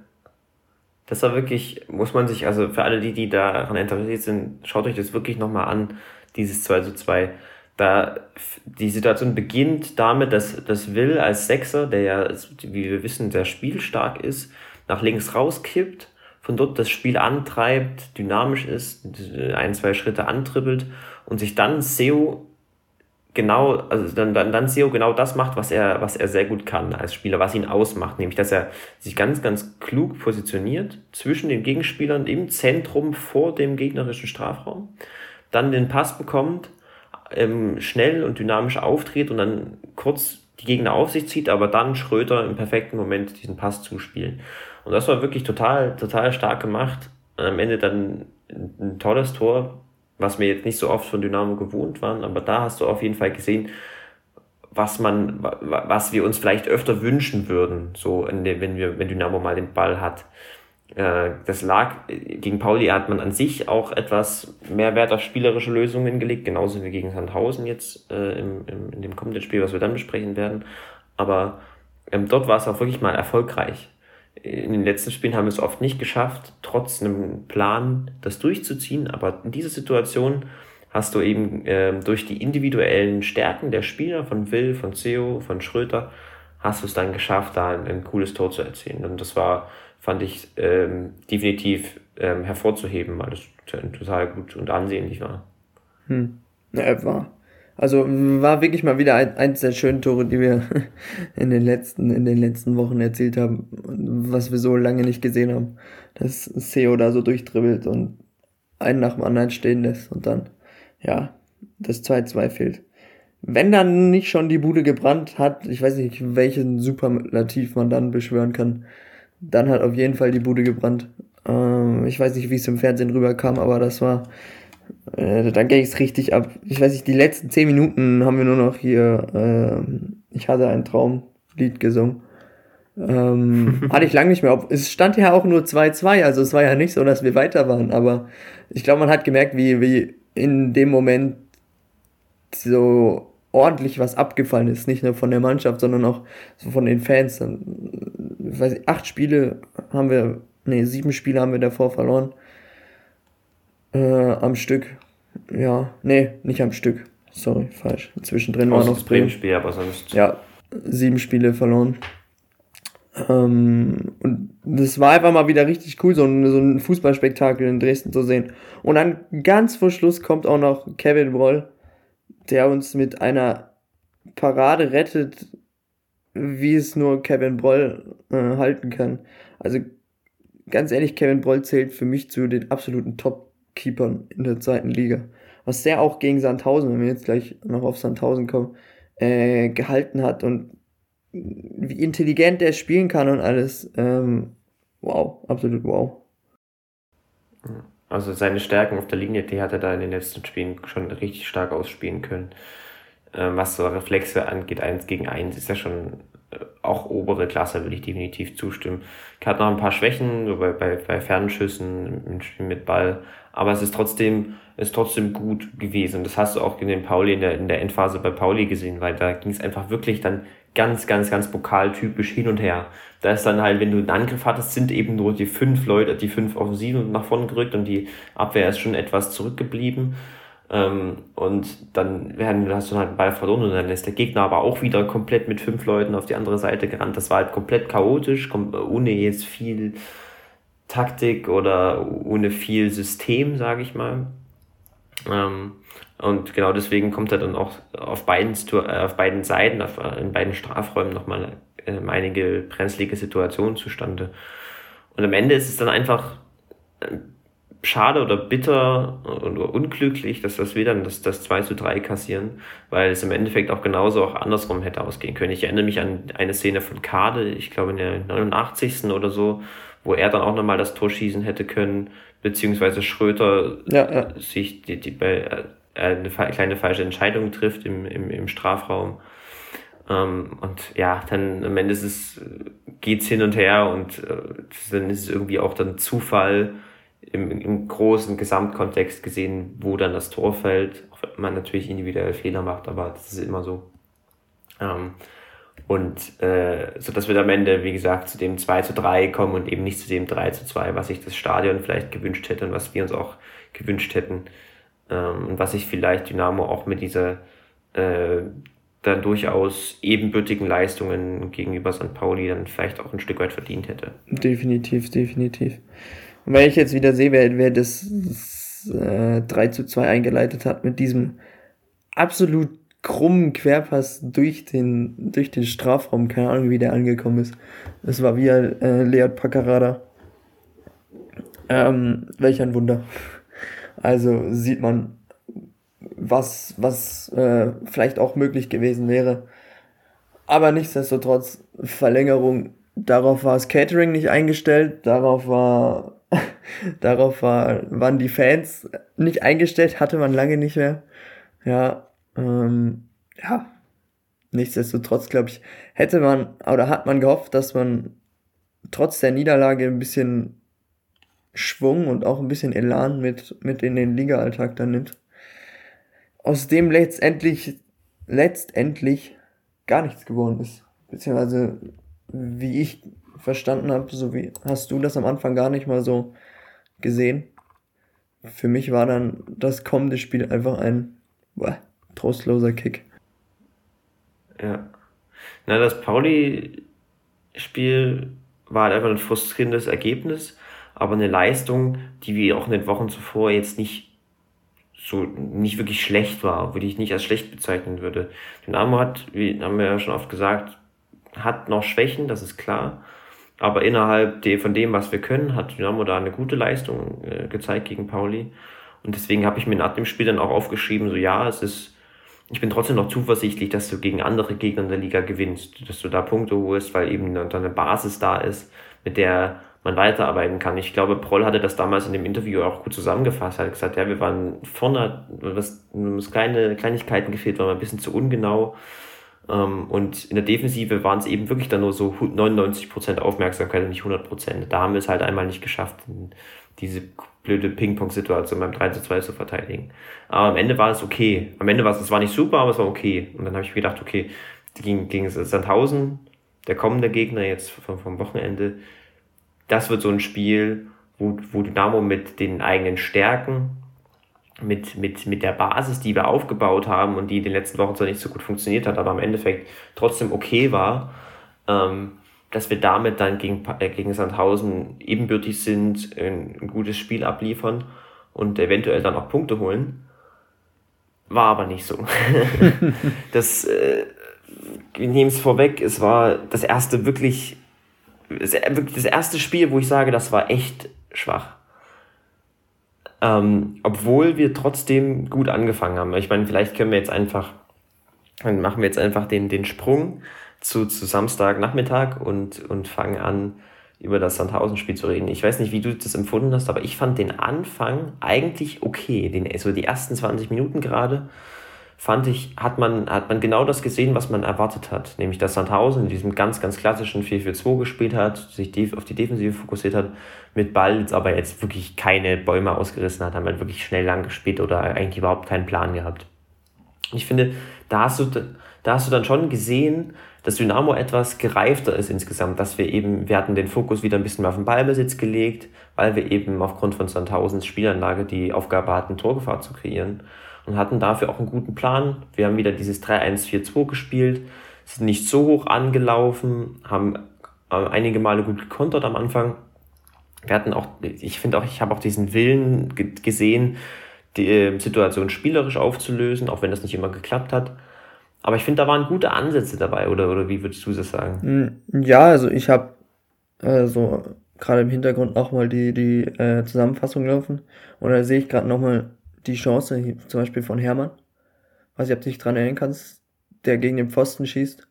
Das war wirklich, muss man sich, also für alle die, die daran interessiert sind, schaut euch das wirklich nochmal an, dieses 2 zu 2. Da, die Situation beginnt damit, dass, dass Will als Sechser, der ja, wie wir wissen, sehr spielstark ist, nach links rauskippt von dort das Spiel antreibt, dynamisch ist, ein, zwei Schritte antribbelt und sich dann SEO genau, also dann, dann, dann SEO genau das macht, was er, was er sehr gut kann als Spieler, was ihn ausmacht, nämlich dass er sich ganz, ganz klug positioniert zwischen den Gegenspielern im Zentrum vor dem gegnerischen Strafraum, dann den Pass bekommt, ähm, schnell und dynamisch auftritt und dann kurz die Gegner auf sich zieht, aber dann Schröter im perfekten Moment diesen Pass zuspielen. Und das war wirklich total, total stark gemacht. Am Ende dann ein tolles Tor, was wir jetzt nicht so oft von Dynamo gewohnt waren, aber da hast du auf jeden Fall gesehen, was man, was wir uns vielleicht öfter wünschen würden, so der, wenn wir, wenn Dynamo mal den Ball hat. äh, das lag, gegen Pauli hat man an sich auch etwas mehr Wert auf spielerische Lösungen gelegt, genauso wie gegen Sandhausen jetzt äh, im, im, in dem kommenden Spiel, was wir dann besprechen werden. Aber ähm, dort war es auch wirklich mal erfolgreich. In den letzten Spielen haben wir es oft nicht geschafft, trotz einem Plan das durchzuziehen. Aber in dieser Situation hast du eben äh, durch die individuellen Stärken der Spieler von Will, von Theo, von Schröter, hast du es dann geschafft, da ein, ein cooles Tor zu erzielen. Und das war fand ich ähm, definitiv ähm, hervorzuheben, weil es total gut und ansehnlich war. Hm. Ja, war. Also war wirklich mal wieder ein, eins der schönen Tore, die wir in den letzten, in den letzten Wochen erzielt haben, was wir so lange nicht gesehen haben. Dass Seo da so durchdribbelt und einen nach dem anderen stehen lässt und dann, ja, das 2-2 fehlt. Wenn dann nicht schon die Bude gebrannt hat, ich weiß nicht, welchen Superlativ man dann beschwören kann, dann hat auf jeden Fall die Bude gebrannt. Ähm, ich weiß nicht, wie es im Fernsehen rüberkam, aber das war, äh, dann ging es richtig ab. Ich weiß nicht, die letzten zehn Minuten haben wir nur noch hier, äh, ich hatte ein Traumlied gesungen. Ähm, hatte ich lange nicht mehr. Es stand ja auch nur 2-2, also es war ja nicht so, dass wir weiter waren, aber ich glaube, man hat gemerkt, wie, wie in dem Moment so ordentlich was abgefallen ist. Nicht nur von der Mannschaft, sondern auch so von den Fans. Dann, weiß ich, acht Spiele haben wir, nee, sieben Spiele haben wir davor verloren. Äh, am Stück. Ja, nee, nicht am Stück. Sorry, falsch. Zwischendrin war noch das Bremen. Spiel, aber sonst. Ja, sieben Spiele verloren. Ähm, und das war einfach mal wieder richtig cool, so ein, so ein Fußballspektakel in Dresden zu sehen. Und dann ganz vor Schluss kommt auch noch Kevin Broll der uns mit einer Parade rettet, wie es nur Kevin Broll äh, halten kann. Also ganz ehrlich, Kevin Broll zählt für mich zu den absoluten Top-Keepern in der zweiten Liga. Was der auch gegen Sandhausen, wenn wir jetzt gleich noch auf Sandhausen kommen, äh, gehalten hat und wie intelligent der spielen kann und alles. Ähm, wow, absolut wow. Also seine Stärken auf der Linie, die hat er da in den letzten Spielen schon richtig stark ausspielen können. Ähm, was so Reflexe angeht, eins gegen eins, ist ja schon äh, auch obere Klasse, würde ich definitiv zustimmen. Er hat noch ein paar Schwächen, so bei, bei, bei Fernschüssen, im Spiel mit Ball, aber es ist trotzdem, ist trotzdem gut gewesen. Das hast du auch in den Pauli in der, in der Endphase bei Pauli gesehen, weil da ging es einfach wirklich dann ganz, ganz, ganz pokaltypisch hin und her. Da ist dann halt, wenn du einen Angriff hattest, sind eben nur die fünf Leute, die fünf Offensiven nach vorne gerückt und die Abwehr ist schon etwas zurückgeblieben. Ähm, und dann werden, hast du halt einen Ball verloren und dann ist der Gegner aber auch wieder komplett mit fünf Leuten auf die andere Seite gerannt. Das war halt komplett chaotisch, ohne jetzt viel Taktik oder ohne viel System, sage ich mal. Ähm, und genau deswegen kommt er dann auch auf beiden, äh, auf beiden Seiten, auf, äh, in beiden Strafräumen nochmal äh, einige brenzlige Situationen zustande. Und am Ende ist es dann einfach schade oder bitter oder unglücklich, dass das wir dann das, das 2 zu 3 kassieren, weil es im Endeffekt auch genauso auch andersrum hätte ausgehen können. Ich erinnere mich an eine Szene von Kade, ich glaube in der 89. oder so, wo er dann auch nochmal das Tor schießen hätte können, beziehungsweise Schröter ja, ja. sich die, die, äh, eine kleine falsche Entscheidung trifft im, im, im Strafraum. Ähm, und ja, dann am Ende ist es, geht's hin und her und äh, dann ist es irgendwie auch dann Zufall im, im großen Gesamtkontext gesehen, wo dann das Tor fällt. Auch wenn man natürlich individuell Fehler macht, aber das ist immer so. Ähm, und äh, so dass wir am Ende, wie gesagt, zu dem 2 zu 3 kommen und eben nicht zu dem 3 zu 2, was sich das Stadion vielleicht gewünscht hätte und was wir uns auch gewünscht hätten. Ähm, und was sich vielleicht Dynamo auch mit dieser äh, dann durchaus ebenbürtigen Leistungen gegenüber St. Pauli dann vielleicht auch ein Stück weit verdient hätte. Definitiv, definitiv. Und wenn ich jetzt wieder sehe, wer, wer das, das äh, 3 zu 2 eingeleitet hat mit diesem absolut krummen Querpass durch den, durch den Strafraum, keine Ahnung, wie der angekommen ist. Das war wie äh, Leon Paccarada. Ähm, welch ein Wunder. Also sieht man, was, was äh, vielleicht auch möglich gewesen wäre. Aber nichtsdestotrotz, Verlängerung, darauf war das Catering nicht eingestellt, darauf war, darauf war, waren die Fans nicht eingestellt, hatte man lange nicht mehr. Ja, ähm, ja, nichtsdestotrotz, glaube ich, hätte man oder hat man gehofft, dass man trotz der Niederlage ein bisschen Schwung und auch ein bisschen Elan mit, mit in den Liga-Alltag dann nimmt. Aus dem letztendlich, letztendlich gar nichts geworden ist. Beziehungsweise, wie ich verstanden habe, so wie hast du das am Anfang gar nicht mal so gesehen. Für mich war dann das kommende Spiel einfach ein boah, trostloser Kick. Ja. Na, das Pauli-Spiel war halt einfach ein frustrierendes Ergebnis, aber eine Leistung, die wir auch in den Wochen zuvor jetzt nicht so nicht wirklich schlecht war, würde ich nicht als schlecht bezeichnen würde. Dynamo hat, wie haben wir ja schon oft gesagt, hat noch Schwächen, das ist klar. Aber innerhalb von dem, was wir können, hat Dynamo da eine gute Leistung äh, gezeigt gegen Pauli. Und deswegen habe ich mir nach dem Spiel dann auch aufgeschrieben, so ja, es ist, ich bin trotzdem noch zuversichtlich, dass du gegen andere Gegner in der Liga gewinnst, dass du da Punkte holst, weil eben dann eine Basis da ist, mit der man weiterarbeiten kann. Ich glaube, Proll hatte das damals in dem Interview auch gut zusammengefasst. Hat gesagt, ja, wir waren vorne, was, uns kleine Kleinigkeiten gefehlt, waren ein bisschen zu ungenau. Ähm, und in der Defensive waren es eben wirklich dann nur so 99% Aufmerksamkeit und nicht 100%. Da haben wir es halt einmal nicht geschafft, diese blöde Ping-Pong-Situation beim 3 zu 2 zu verteidigen. Aber am Ende war es okay. Am Ende war es, es war nicht super, aber es war okay. Und dann habe ich mir gedacht, okay, gegen, gegen Sandhausen, der kommende Gegner jetzt vom, vom Wochenende, das wird so ein Spiel, wo, wo Dynamo mit den eigenen Stärken, mit, mit, mit der Basis, die wir aufgebaut haben und die in den letzten Wochen zwar nicht so gut funktioniert hat, aber im Endeffekt trotzdem okay war, ähm, dass wir damit dann gegen, äh, gegen Sandhausen ebenbürtig sind, ein, ein gutes Spiel abliefern und eventuell dann auch Punkte holen. War aber nicht so. das, äh, wir nehmen es vorweg, es war das erste wirklich wirklich das erste Spiel, wo ich sage, das war echt schwach. Ähm, obwohl wir trotzdem gut angefangen haben. Ich meine, vielleicht können wir jetzt einfach, dann machen wir jetzt einfach den, den Sprung zu, zu Samstagnachmittag und, und fangen an, über das Sandhausen-Spiel zu reden. Ich weiß nicht, wie du das empfunden hast, aber ich fand den Anfang eigentlich okay. Den, also die ersten 20 Minuten gerade fand ich, hat man, hat man genau das gesehen, was man erwartet hat. Nämlich, dass Sandhausen in diesem ganz, ganz klassischen 4-4-2 gespielt hat, sich auf die Defensive fokussiert hat, mit Ball jetzt aber jetzt wirklich keine Bäume ausgerissen hat, haben halt wirklich schnell lang gespielt oder eigentlich überhaupt keinen Plan gehabt. Ich finde, da hast du, da hast du dann schon gesehen, dass Dynamo etwas gereifter ist insgesamt, dass wir eben, wir hatten den Fokus wieder ein bisschen mehr auf den Ballbesitz gelegt, weil wir eben aufgrund von Sandhausens Spielanlage die Aufgabe hatten, Torgefahr zu kreieren und hatten dafür auch einen guten Plan. Wir haben wieder dieses 3-1-4-2 gespielt, sind nicht so hoch angelaufen, haben äh, einige Male gut gekontert am Anfang. Wir hatten auch, ich finde auch, ich habe auch diesen Willen gesehen, die äh, Situation spielerisch aufzulösen, auch wenn das nicht immer geklappt hat. Aber ich finde, da waren gute Ansätze dabei, oder, oder wie würdest du das sagen? Hm, ja, also ich habe äh, so gerade im Hintergrund nochmal die, die äh, Zusammenfassung laufen und da sehe ich gerade nochmal die Chance, zum Beispiel von Hermann, weiß ich, ob du dich dran erinnern kannst, der gegen den Pfosten schießt.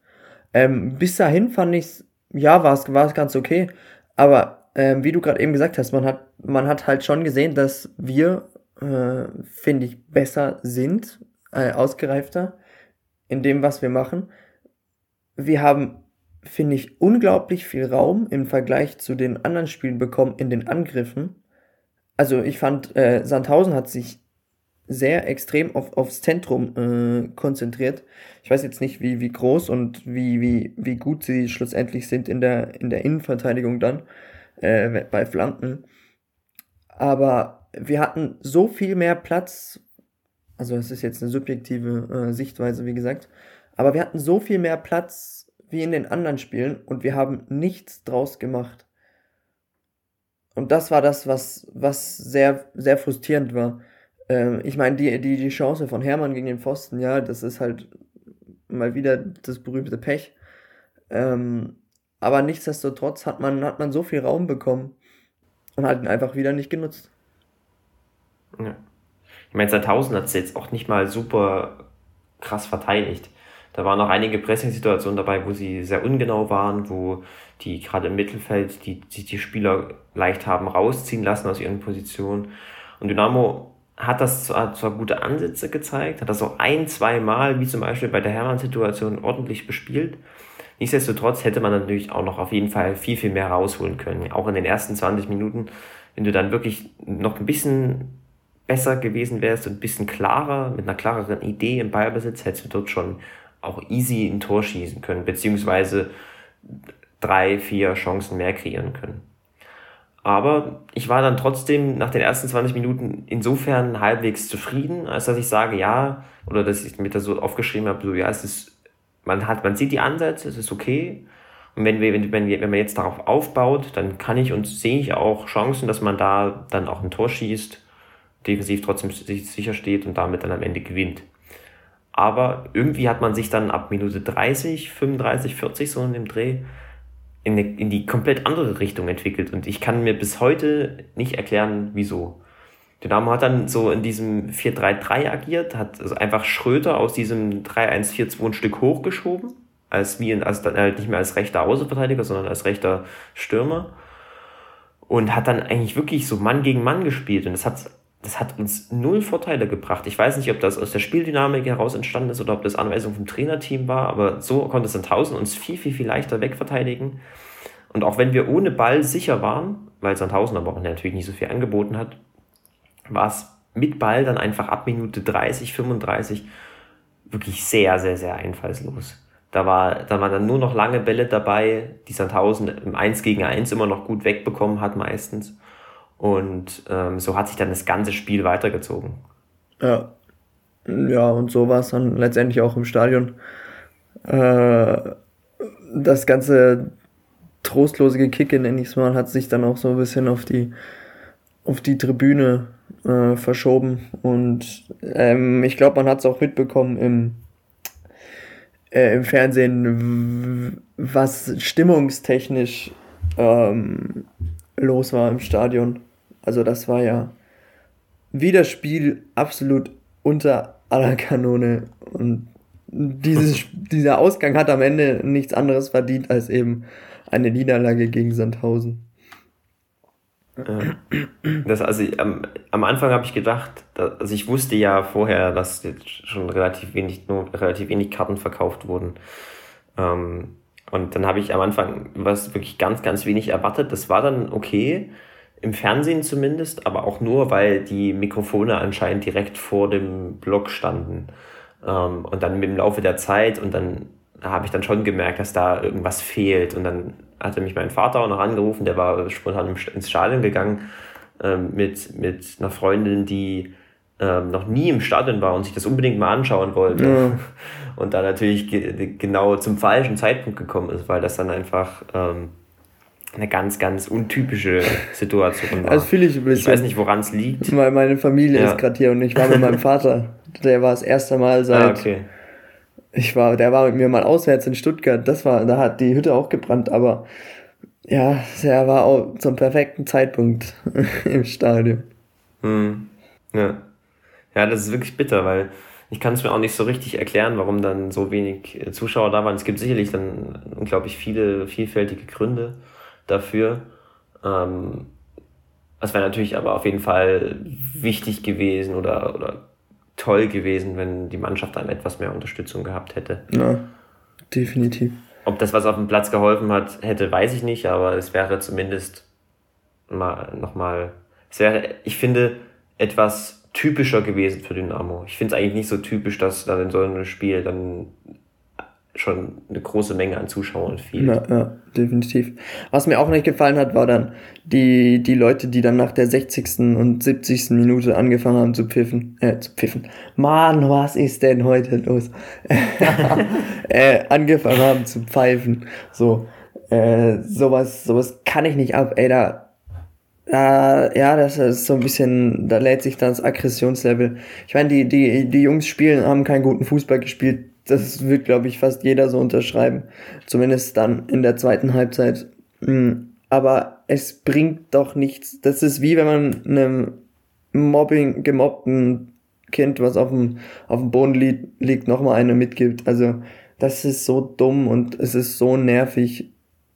Ähm, bis dahin fand ich ja, war es, war es ganz okay, aber ähm, wie du gerade eben gesagt hast, man hat, man hat halt schon gesehen, dass wir, äh, finde ich, besser sind, äh, ausgereifter in dem, was wir machen. Wir haben, finde ich, unglaublich viel Raum im Vergleich zu den anderen Spielen bekommen in den Angriffen. Also ich fand, äh, Sandhausen hat sich sehr extrem auf, aufs Zentrum äh, konzentriert. Ich weiß jetzt nicht, wie, wie groß und wie, wie, wie gut sie schlussendlich sind in der, in der Innenverteidigung dann äh, bei Flanken. Aber wir hatten so viel mehr Platz, also es ist jetzt eine subjektive äh, Sichtweise, wie gesagt, aber wir hatten so viel mehr Platz wie in den anderen Spielen und wir haben nichts draus gemacht. Und das war das, was, was sehr, sehr frustrierend war. Ähm, ich meine, die, die, die Chance von Hermann gegen den Pfosten, ja, das ist halt mal wieder das berühmte Pech. Ähm, aber nichtsdestotrotz hat man, hat man so viel Raum bekommen und hat ihn einfach wieder nicht genutzt. Ja. Ich meine, seit 1000 hat es jetzt auch nicht mal super krass verteidigt. Da waren noch einige Pressing-Situationen dabei, wo sie sehr ungenau waren, wo die gerade im Mittelfeld die, die, die Spieler leicht haben rausziehen lassen aus ihren Positionen. Und Dynamo hat das zwar, zwar gute Ansätze gezeigt, hat das auch ein, zwei Mal, wie zum Beispiel bei der Hermann-Situation, ordentlich bespielt. Nichtsdestotrotz hätte man natürlich auch noch auf jeden Fall viel, viel mehr rausholen können. Auch in den ersten 20 Minuten wenn du dann wirklich noch ein bisschen besser gewesen wärst und ein bisschen klarer, mit einer klareren Idee im Ballbesitz, hättest du dort schon auch easy ein Tor schießen können, beziehungsweise drei, vier Chancen mehr kreieren können. Aber ich war dann trotzdem nach den ersten 20 Minuten insofern halbwegs zufrieden, als dass ich sage, ja, oder dass ich mir das so aufgeschrieben habe, so, ja, es ist, man hat, man sieht die Ansätze, es ist okay. Und wenn wir, wenn, wenn, wenn man jetzt darauf aufbaut, dann kann ich und sehe ich auch Chancen, dass man da dann auch ein Tor schießt, defensiv trotzdem sicher steht und damit dann am Ende gewinnt. Aber irgendwie hat man sich dann ab Minute 30, 35, 40 so in dem Dreh in, eine, in die komplett andere Richtung entwickelt. Und ich kann mir bis heute nicht erklären, wieso. Dynamo hat dann so in diesem 4-3-3 agiert, hat also einfach Schröter aus diesem 3-1-4-2 ein Stück hochgeschoben, als wie in, als dann halt nicht mehr als rechter Außenverteidiger, sondern als rechter Stürmer. Und hat dann eigentlich wirklich so Mann gegen Mann gespielt. Und das hat, das hat uns null Vorteile gebracht. Ich weiß nicht, ob das aus der Spieldynamik heraus entstanden ist oder ob das Anweisung vom Trainerteam war, aber so konnte Sandhausen uns viel, viel, viel leichter wegverteidigen. Und auch wenn wir ohne Ball sicher waren, weil Sandhausen aber auch natürlich nicht so viel angeboten hat, war es mit Ball dann einfach ab Minute 30, 35 wirklich sehr, sehr, sehr einfallslos. Da, war, da waren dann nur noch lange Bälle dabei, die Sandhausen im 1 gegen 1 immer noch gut wegbekommen hat meistens. Und ähm, so hat sich dann das ganze Spiel weitergezogen. Ja. Ja, und so war es dann letztendlich auch im Stadion. Äh, das ganze trostlose Gekicke, nenne ich es mal, hat sich dann auch so ein bisschen auf die, auf die Tribüne äh, verschoben. Und ähm, ich glaube, man hat es auch mitbekommen im, äh, im Fernsehen, was stimmungstechnisch ähm, los war im Stadion. Also das war ja wie das Spiel absolut unter aller Kanone. Und dieses, dieser Ausgang hat am Ende nichts anderes verdient als eben eine Niederlage gegen Sandhausen. Das, also am, am Anfang habe ich gedacht, also ich wusste ja vorher, dass jetzt schon relativ wenig, nur relativ wenig Karten verkauft wurden. Ähm, und dann habe ich am Anfang was wirklich ganz, ganz wenig erwartet. Das war dann okay, im Fernsehen zumindest, aber auch nur, weil die Mikrofone anscheinend direkt vor dem Block standen. Ähm, und dann im Laufe der Zeit und dann habe ich dann schon gemerkt, dass da irgendwas fehlt. Und dann hatte mich mein Vater auch noch angerufen, der war spontan ins Stadion gegangen ähm, mit, mit einer Freundin, die ähm, noch nie im Stadion war und sich das unbedingt mal anschauen wollte. Ja. Und da natürlich ge genau zum falschen Zeitpunkt gekommen ist, weil das dann einfach ähm, eine ganz, ganz untypische Situation war. Das fühle ich ein bisschen. Ich weiß nicht, woran es liegt. Weil meine Familie ja. ist gerade hier und ich war mit meinem Vater. Der war das erste Mal seit. Ah, okay ich war, der war mit mir mal auswärts in Stuttgart, das war, da hat die Hütte auch gebrannt, aber ja, er war auch zum perfekten Zeitpunkt im Stadion. Hm. Ja. Ja, das ist wirklich bitter, weil ich kann es mir auch nicht so richtig erklären, warum dann so wenig äh, Zuschauer da waren. Es gibt sicherlich dann unglaublich viele vielfältige Gründe dafür. Ähm, das wäre natürlich aber auf jeden Fall wichtig gewesen oder, oder toll gewesen, wenn die Mannschaft dann etwas mehr Unterstützung gehabt hätte. Ja, definitiv. Ob das was auf dem Platz geholfen hat, hätte, weiß ich nicht, aber es wäre zumindest mal nochmal, es wäre, ich finde, etwas typischer gewesen für Dynamo. Ich finde es eigentlich nicht so typisch, dass dann in so einem Spiel dann schon eine große Menge an Zuschauern fiel. Ja, ja, definitiv. Was mir auch nicht gefallen hat, war dann die, die Leute, die dann nach der 60. und 70. Minute angefangen haben zu pfiffen. Äh, zu pfiffen. Mann, was ist denn heute los? äh, angefangen haben zu pfeifen. So, äh, sowas, sowas kann ich nicht ab, ey, da äh, ja, das ist so ein bisschen, da lädt sich das Aggressionslevel. Ich meine, die, die, die Jungs spielen, haben keinen guten Fußball gespielt das wird, glaube ich, fast jeder so unterschreiben. Zumindest dann in der zweiten Halbzeit. Hm, aber es bringt doch nichts. Das ist wie wenn man einem Mobbing, gemobbten Kind, was auf dem, auf dem Boden li liegt, nochmal eine mitgibt. Also, das ist so dumm und es ist so nervig.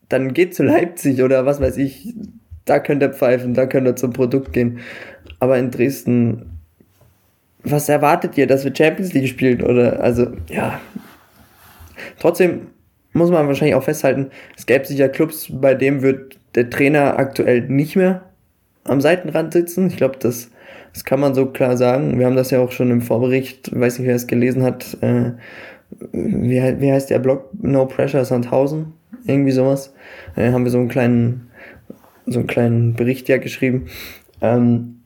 Dann geht zu Leipzig oder was weiß ich. Da könnt ihr pfeifen, da könnt ihr zum Produkt gehen. Aber in Dresden was erwartet ihr, dass wir Champions League spielen? Oder, also, ja. Trotzdem muss man wahrscheinlich auch festhalten, es gäbe sicher Clubs, bei dem wird der Trainer aktuell nicht mehr am Seitenrand sitzen. Ich glaube, das, das kann man so klar sagen. Wir haben das ja auch schon im Vorbericht, weiß nicht, wer es gelesen hat, äh, wie, wie heißt der Blog? No Pressure Sandhausen? Irgendwie sowas. Äh, haben wir so einen kleinen, so einen kleinen Bericht ja geschrieben. Ähm,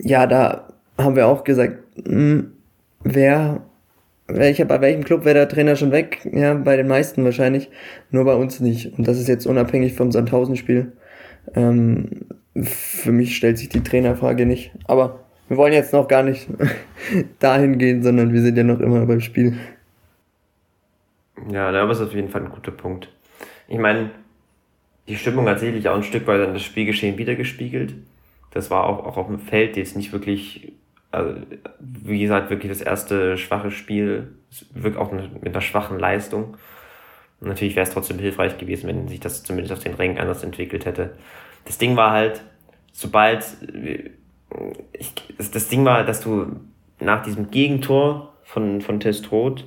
ja, da haben wir auch gesagt, mh, hm, wer, welcher, bei welchem Club wäre der Trainer schon weg? Ja, bei den meisten wahrscheinlich, nur bei uns nicht. Und das ist jetzt unabhängig vom Sandhausen-Spiel. Ähm, für mich stellt sich die Trainerfrage nicht. Aber wir wollen jetzt noch gar nicht dahin gehen, sondern wir sind ja noch immer beim Spiel. Ja, da ist auf jeden Fall ein guter Punkt. Ich meine, die Stimmung hat sicherlich auch ein Stück weit an das Spielgeschehen wiedergespiegelt. Das war auch, auch auf dem Feld jetzt nicht wirklich, also, wie gesagt, wirklich das erste schwache Spiel, wirklich auch mit einer schwachen Leistung. Und natürlich wäre es trotzdem hilfreich gewesen, wenn sich das zumindest auf den Rängen anders entwickelt hätte. Das Ding war halt, sobald ich, das, das Ding war, dass du nach diesem Gegentor von, von Testrot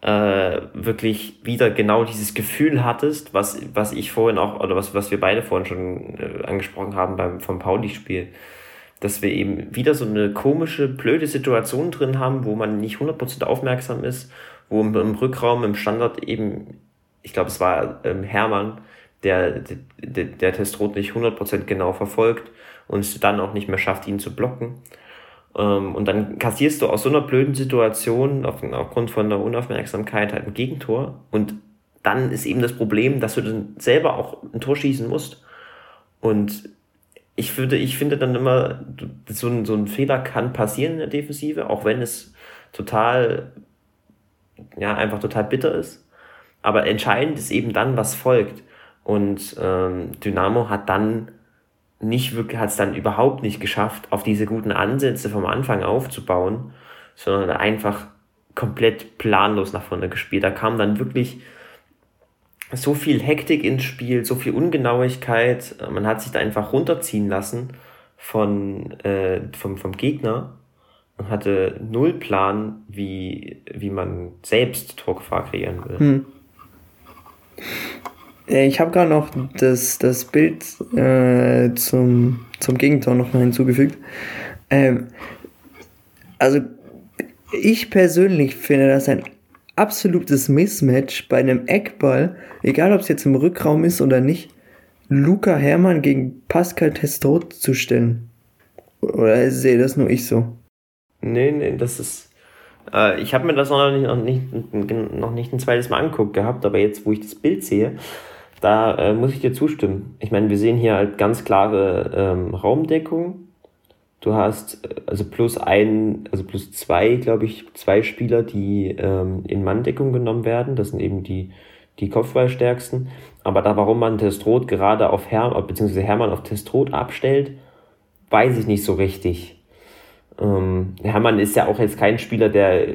äh, wirklich wieder genau dieses Gefühl hattest, was, was ich vorhin auch, oder was, was wir beide vorhin schon äh, angesprochen haben beim vom Pauli-Spiel, dass wir eben wieder so eine komische, blöde Situation drin haben, wo man nicht 100% aufmerksam ist, wo im, Rückraum, im Standard eben, ich glaube, es war ähm, Hermann, der, der, der Testrot nicht 100% genau verfolgt und es dann auch nicht mehr schafft, ihn zu blocken. Ähm, und dann kassierst du aus so einer blöden Situation auf, aufgrund von der Unaufmerksamkeit halt ein Gegentor und dann ist eben das Problem, dass du dann selber auch ein Tor schießen musst. Und ich würde, ich finde dann immer, so ein, so ein Fehler kann passieren in der Defensive, auch wenn es total, ja, einfach total bitter ist. Aber entscheidend ist eben dann, was folgt. Und ähm, Dynamo hat dann nicht wirklich, hat es dann überhaupt nicht geschafft, auf diese guten Ansätze vom Anfang aufzubauen, sondern einfach komplett planlos nach vorne gespielt. Da kam dann wirklich so viel Hektik ins Spiel, so viel Ungenauigkeit. Man hat sich da einfach runterziehen lassen von, äh, vom, vom Gegner und hatte null Plan, wie, wie man selbst Torgefahr kreieren will. Hm. Ich habe gerade noch das, das Bild äh, zum, zum Gegentor noch mal hinzugefügt. Ähm, also ich persönlich finde das ein absolutes Mismatch bei einem Eckball, egal ob es jetzt im Rückraum ist oder nicht, Luca Hermann gegen Pascal Testot zu stellen. Oder sehe das nur ich so? Nee, nee, das ist. Äh, ich habe mir das noch nicht, noch, nicht, noch nicht ein zweites Mal angeguckt gehabt, aber jetzt, wo ich das Bild sehe, da äh, muss ich dir zustimmen. Ich meine, wir sehen hier halt ganz klare ähm, Raumdeckung. Du hast äh, also plus ein, also plus zwei, glaube ich, zwei Spieler, die ähm, in Manndeckung genommen werden. Das sind eben die, die Kopfballstärksten. Aber da, warum man Testrot gerade auf Hermann, beziehungsweise Hermann auf Testrot abstellt, weiß ich nicht so richtig. Ähm, Hermann ist ja auch jetzt kein Spieler, der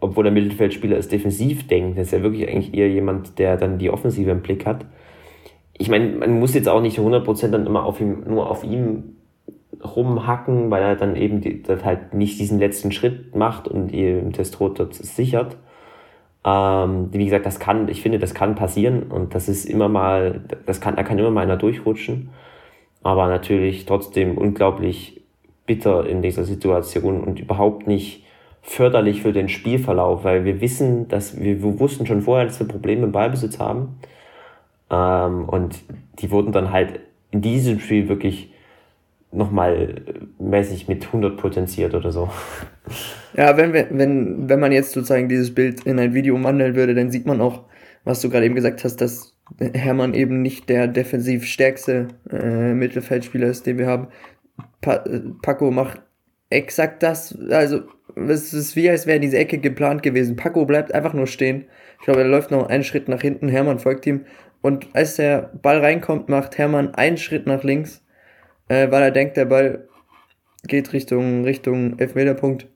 obwohl der Mittelfeldspieler ist, defensiv denkt. Das ist ja wirklich eigentlich eher jemand, der dann die Offensive im Blick hat. Ich meine, man muss jetzt auch nicht 100% dann immer auf ihm, nur auf ihm rumhacken, weil er dann eben die, das halt nicht diesen letzten Schritt macht und im Testrot dort sichert. Ähm, wie gesagt, das kann, ich finde, das kann passieren und das ist immer mal, das kann, da kann immer mal einer durchrutschen. Aber natürlich trotzdem unglaublich bitter in dieser Situation und überhaupt nicht förderlich für den Spielverlauf, weil wir wissen, dass wir, wir wussten schon vorher, dass wir Probleme im Ballbesitz haben. Ähm, und die wurden dann halt in diesem Spiel wirklich nochmal mäßig mit 100 potenziert oder so. Ja, wenn, wenn, wenn man jetzt sozusagen dieses Bild in ein Video umwandeln würde, dann sieht man auch, was du gerade eben gesagt hast, dass Hermann eben nicht der defensiv stärkste äh, Mittelfeldspieler ist, den wir haben. Pa Paco macht exakt das, also es ist wie, als wäre diese Ecke geplant gewesen. Paco bleibt einfach nur stehen. Ich glaube, er läuft noch einen Schritt nach hinten. Hermann folgt ihm. Und als der Ball reinkommt, macht Hermann einen Schritt nach links, äh, weil er denkt, der Ball geht Richtung, Richtung Elfmeterpunkt.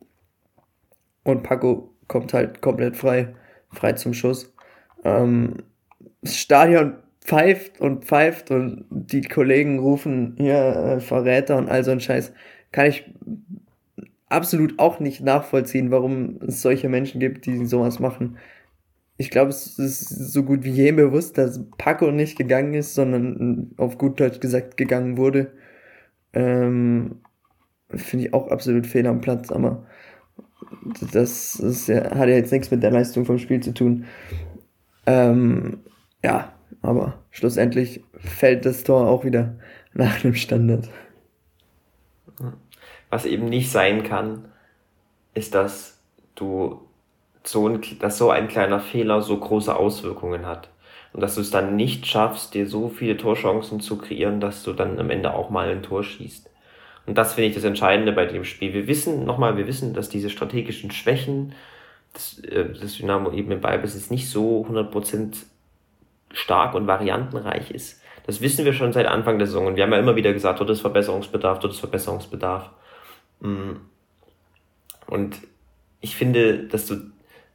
Und Paco kommt halt komplett frei, frei zum Schuss. Ähm, das Stadion pfeift und pfeift und die Kollegen rufen hier äh, Verräter und all so ein Scheiß. Kann ich absolut auch nicht nachvollziehen, warum es solche Menschen gibt, die sowas machen. Ich glaube, es ist so gut wie jedem bewusst, dass Paco nicht gegangen ist, sondern auf gut Deutsch gesagt gegangen wurde. Ähm, Finde ich auch absolut fehl am Platz, aber das ist ja, hat ja jetzt nichts mit der Leistung vom Spiel zu tun. Ähm, ja, aber schlussendlich fällt das Tor auch wieder nach dem Standard. Was eben nicht sein kann, ist, dass du so ein, dass so ein kleiner Fehler so große Auswirkungen hat. Und dass du es dann nicht schaffst, dir so viele Torchancen zu kreieren, dass du dann am Ende auch mal ein Tor schießt. Und das finde ich das Entscheidende bei dem Spiel. Wir wissen, nochmal, wir wissen, dass diese strategischen Schwächen, das, äh, das Dynamo eben im Ballbesitz nicht so 100% stark und variantenreich ist. Das wissen wir schon seit Anfang der Saison und wir haben ja immer wieder gesagt, dort ist Verbesserungsbedarf, dort ist Verbesserungsbedarf. Mm. Und ich finde, dass du,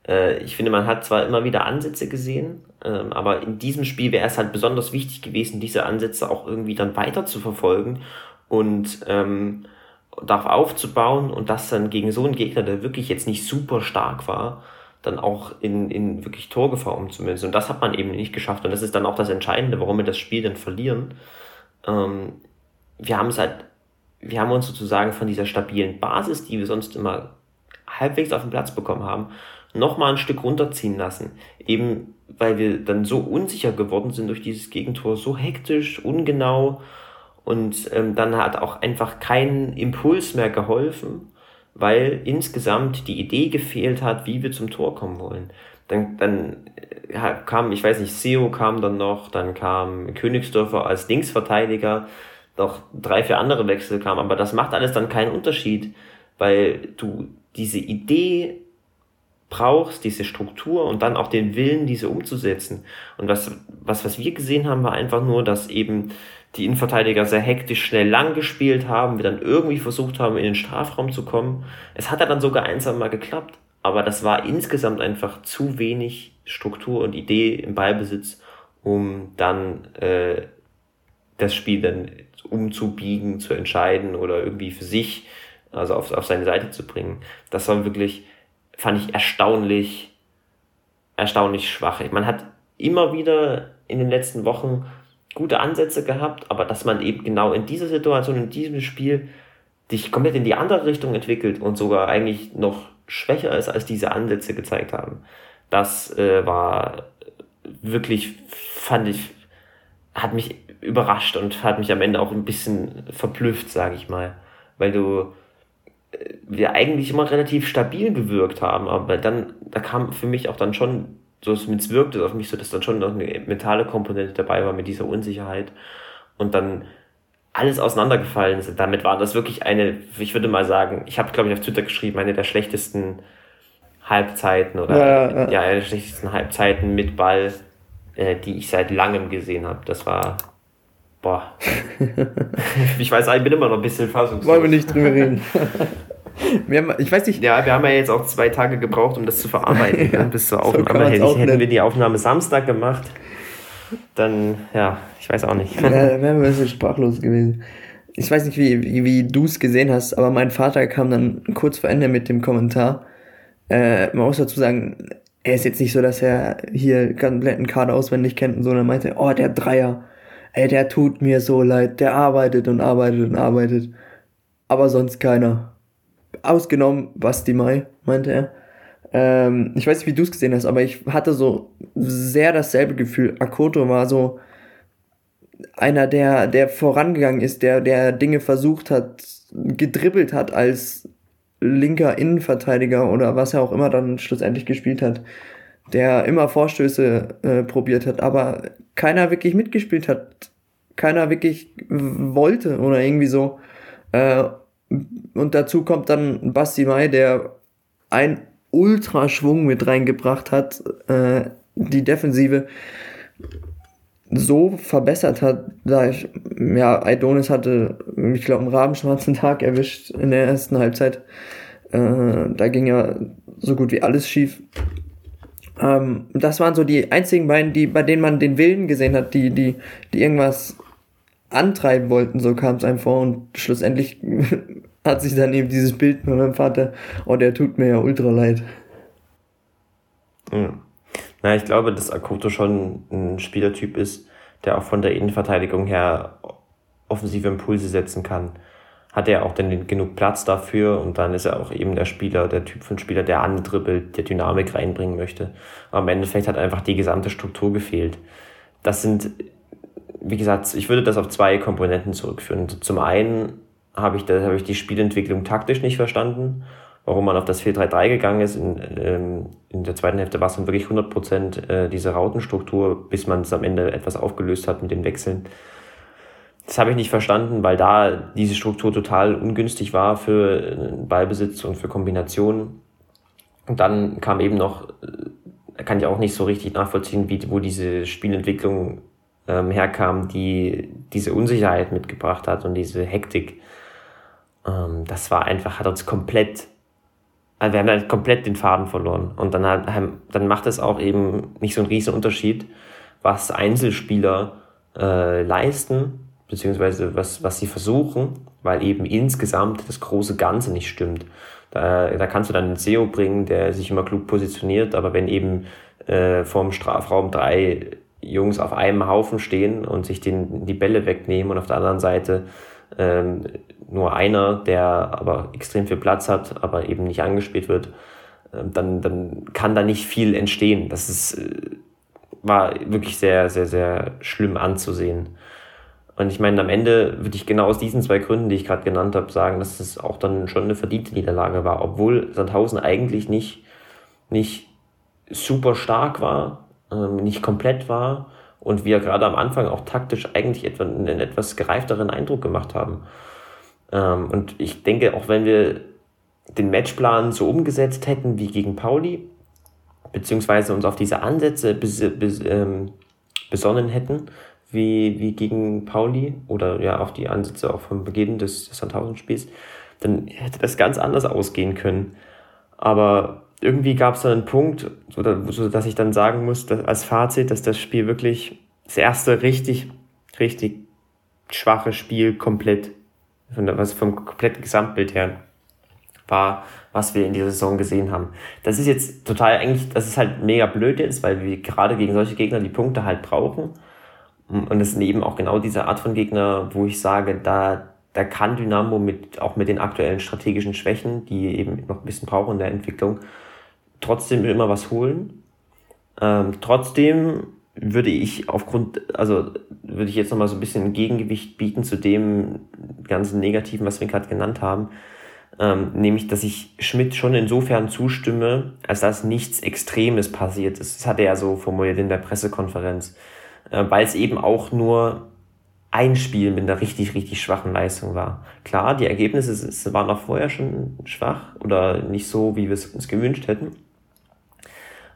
äh, ich finde, man hat zwar immer wieder Ansätze gesehen, ähm, aber in diesem Spiel wäre es halt besonders wichtig gewesen, diese Ansätze auch irgendwie dann weiter zu verfolgen und ähm, darauf aufzubauen und das dann gegen so einen Gegner, der wirklich jetzt nicht super stark war, dann auch in, in wirklich Torgefahr umzumünzen. Und das hat man eben nicht geschafft. Und das ist dann auch das Entscheidende, warum wir das Spiel dann verlieren. Ähm, wir haben es halt, wir haben uns sozusagen von dieser stabilen Basis, die wir sonst immer halbwegs auf den Platz bekommen haben, nochmal ein Stück runterziehen lassen. Eben weil wir dann so unsicher geworden sind durch dieses Gegentor, so hektisch, ungenau und ähm, dann hat auch einfach kein Impuls mehr geholfen weil insgesamt die Idee gefehlt hat, wie wir zum Tor kommen wollen. Dann, dann äh, kam, ich weiß nicht, Seo kam dann noch, dann kam Königsdörfer als Linksverteidiger, noch drei, vier andere Wechsel kamen, aber das macht alles dann keinen Unterschied, weil du diese Idee brauchst, diese Struktur und dann auch den Willen, diese umzusetzen. Und was, was, was wir gesehen haben, war einfach nur, dass eben die Innenverteidiger sehr hektisch schnell lang gespielt haben, wir dann irgendwie versucht haben, in den Strafraum zu kommen. Es hat ja dann sogar einsam mal geklappt, aber das war insgesamt einfach zu wenig Struktur und Idee im Ballbesitz, um dann äh, das Spiel dann umzubiegen, zu entscheiden oder irgendwie für sich, also auf, auf seine Seite zu bringen. Das war wirklich, fand ich erstaunlich, erstaunlich schwach. Man hat immer wieder in den letzten Wochen gute Ansätze gehabt, aber dass man eben genau in dieser Situation, in diesem Spiel dich komplett in die andere Richtung entwickelt und sogar eigentlich noch schwächer ist, als diese Ansätze gezeigt haben. Das äh, war wirklich, fand ich, hat mich überrascht und hat mich am Ende auch ein bisschen verblüfft, sage ich mal. Weil du, wir eigentlich immer relativ stabil gewirkt haben, aber dann, da kam für mich auch dann schon so zumindest wirkt es auf mich so, dass dann schon noch eine mentale Komponente dabei war mit dieser Unsicherheit und dann alles auseinandergefallen ist. Damit war das wirklich eine, ich würde mal sagen, ich habe glaube ich auf Twitter geschrieben, eine der schlechtesten Halbzeiten oder ja, ja. ja eine der schlechtesten Halbzeiten mit Ball, äh, die ich seit langem gesehen habe. Das war boah. ich weiß, ich bin immer noch ein bisschen fassungslos. Wollen wir nicht drüber reden. Wir haben, ich weiß nicht. Ja, wir haben ja jetzt auch zwei Tage gebraucht, um das zu verarbeiten. ja, bis zur Aufnahme. So hätten, hätten wir die Aufnahme Samstag gemacht, dann, ja, ich weiß auch nicht. Ja, wären wir ein bisschen sprachlos gewesen. Ich weiß nicht, wie, wie, wie du es gesehen hast, aber mein Vater kam dann kurz vor Ende mit dem Kommentar. Äh, man muss dazu sagen, er ist jetzt nicht so, dass er hier kompletten Kader auswendig kennt und so. Und er meinte, oh, der Dreier, ey, der tut mir so leid, der arbeitet und arbeitet und arbeitet. Aber sonst keiner ausgenommen Basti Mai, meinte er. Ähm, ich weiß nicht, wie du es gesehen hast, aber ich hatte so sehr dasselbe Gefühl. Akoto war so einer, der, der vorangegangen ist, der, der Dinge versucht hat, gedribbelt hat als linker Innenverteidiger oder was er auch immer dann schlussendlich gespielt hat, der immer Vorstöße äh, probiert hat, aber keiner wirklich mitgespielt hat, keiner wirklich wollte oder irgendwie so. Äh, und dazu kommt dann Basti Mai, der ein Ultraschwung mit reingebracht hat, äh, die Defensive so verbessert hat, da ich, ja, Aidonis hatte, ich glaube, einen rabenschwarzen Tag erwischt in der ersten Halbzeit. Äh, da ging ja so gut wie alles schief. Ähm, das waren so die einzigen beiden, die, bei denen man den Willen gesehen hat, die, die, die irgendwas antreiben wollten, so kam es einem vor und schlussendlich hat sich dann eben dieses Bild mit meinem Vater, oh, der tut mir ja ultra leid. Ja. Na, ich glaube, dass Akoto schon ein Spielertyp ist, der auch von der Innenverteidigung her offensive Impulse setzen kann. Hat er auch dann genug Platz dafür und dann ist er auch eben der Spieler, der Typ von Spieler, der andribbelt, der Dynamik reinbringen möchte. Aber im Endeffekt hat einfach die gesamte Struktur gefehlt. Das sind, wie gesagt, ich würde das auf zwei Komponenten zurückführen. Zum einen habe ich, da habe ich die Spielentwicklung taktisch nicht verstanden, warum man auf das 4-3-3 gegangen ist. In, ähm, in der zweiten Hälfte war es dann wirklich 100% äh, diese Rautenstruktur, bis man es am Ende etwas aufgelöst hat mit den Wechseln. Das habe ich nicht verstanden, weil da diese Struktur total ungünstig war für äh, Ballbesitz und für Kombinationen. Und dann kam eben noch, äh, kann ich auch nicht so richtig nachvollziehen, wie, wo diese Spielentwicklung ähm, herkam, die diese Unsicherheit mitgebracht hat und diese Hektik. Ähm, das war einfach, hat uns komplett, also wir haben halt komplett den Faden verloren. Und dann, hat, dann macht es auch eben nicht so einen riesen Unterschied, was Einzelspieler äh, leisten beziehungsweise was, was sie versuchen, weil eben insgesamt das große Ganze nicht stimmt. Da, da kannst du dann einen SEO bringen, der sich immer klug positioniert, aber wenn eben äh, vom Strafraum drei Jungs auf einem Haufen stehen und sich den, die Bälle wegnehmen und auf der anderen Seite ähm, nur einer, der aber extrem viel Platz hat, aber eben nicht angespielt wird, äh, dann, dann kann da nicht viel entstehen. Das ist, äh, war wirklich sehr, sehr, sehr schlimm anzusehen. Und ich meine, am Ende würde ich genau aus diesen zwei Gründen, die ich gerade genannt habe, sagen, dass es auch dann schon eine verdiente Niederlage war, obwohl Sandhausen eigentlich nicht, nicht super stark war, ähm, nicht komplett war und wir gerade am Anfang auch taktisch eigentlich einen etwas gereifteren Eindruck gemacht haben. Ähm, und ich denke, auch wenn wir den Matchplan so umgesetzt hätten wie gegen Pauli, beziehungsweise uns auf diese Ansätze ähm, besonnen hätten, wie, wie gegen Pauli oder ja auch die Ansätze auch vom Beginn des, des Sandhausen-Spiels, dann hätte das ganz anders ausgehen können. Aber irgendwie gab es dann einen Punkt, so, so dass ich dann sagen muss, dass als Fazit, dass das Spiel wirklich das erste richtig, richtig schwache Spiel komplett, von der, was vom kompletten Gesamtbild her war, was wir in dieser Saison gesehen haben. Das ist jetzt total eigentlich, das ist halt mega blöd jetzt, weil wir gerade gegen solche Gegner die Punkte halt brauchen. Und es sind eben auch genau diese Art von Gegner, wo ich sage, da, da kann Dynamo mit, auch mit den aktuellen strategischen Schwächen, die eben noch ein bisschen brauchen in der Entwicklung, trotzdem immer was holen. Ähm, trotzdem würde ich aufgrund, also würde ich jetzt nochmal so ein bisschen ein Gegengewicht bieten zu dem ganzen Negativen, was wir gerade genannt haben, ähm, nämlich, dass ich Schmidt schon insofern zustimme, als dass nichts Extremes passiert ist. Das hat er ja so formuliert in der Pressekonferenz äh, weil es eben auch nur ein Spiel mit einer richtig, richtig schwachen Leistung war. Klar, die Ergebnisse waren auch vorher schon schwach oder nicht so, wie wir es uns gewünscht hätten.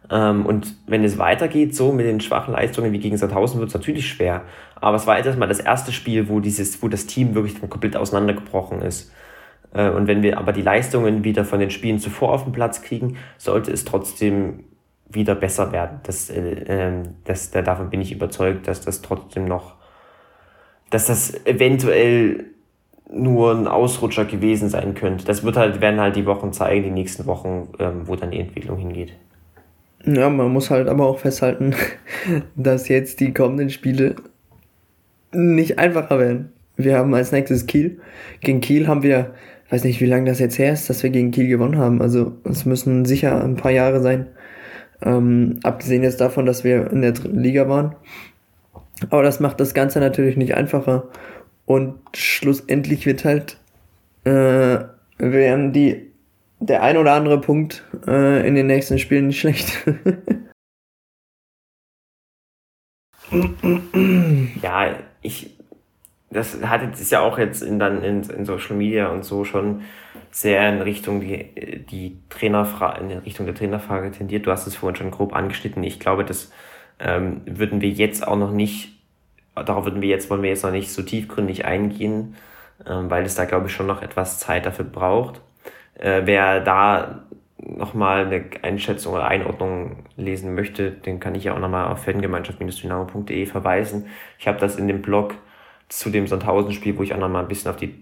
Ähm, und wenn es weitergeht, so mit den schwachen Leistungen wie gegen Sandhausen, wird es natürlich schwer. Aber es war jetzt erstmal das erste Spiel, wo dieses, wo das Team wirklich komplett auseinandergebrochen ist. Äh, und wenn wir aber die Leistungen wieder von den Spielen zuvor auf den Platz kriegen, sollte es trotzdem wieder besser werden. Das, äh, ähm, das, da, davon bin ich überzeugt, dass das trotzdem noch, dass das eventuell nur ein Ausrutscher gewesen sein könnte. Das wird halt, werden halt die Wochen zeigen, die nächsten Wochen, ähm, wo dann die Entwicklung hingeht. Ja, man muss halt aber auch festhalten, dass jetzt die kommenden Spiele nicht einfacher werden. Wir haben als nächstes Kiel. Gegen Kiel haben wir, weiß nicht, wie lange das jetzt her ist, dass wir gegen Kiel gewonnen haben. Also es müssen sicher ein paar Jahre sein. Ähm, abgesehen jetzt davon, dass wir in der dritten Liga waren. Aber das macht das Ganze natürlich nicht einfacher. Und schlussendlich wird halt, äh, werden die, der ein oder andere Punkt äh, in den nächsten Spielen nicht schlecht. ja, ich, das hat jetzt, ja auch jetzt in, dann in, in Social Media und so schon sehr in Richtung die, die Trainerfrage, in Richtung der Trainerfrage tendiert. Du hast es vorhin schon grob angeschnitten. Ich glaube, das ähm, würden wir jetzt auch noch nicht, darauf würden wir jetzt, wollen wir jetzt noch nicht so tiefgründig eingehen, ähm, weil es da, glaube ich, schon noch etwas Zeit dafür braucht. Äh, wer da nochmal eine Einschätzung oder Einordnung lesen möchte, den kann ich ja auch nochmal auf fangemeinschaft-dynamo.de verweisen. Ich habe das in dem Blog zu dem Sandhausen-Spiel, wo ich auch nochmal ein bisschen auf die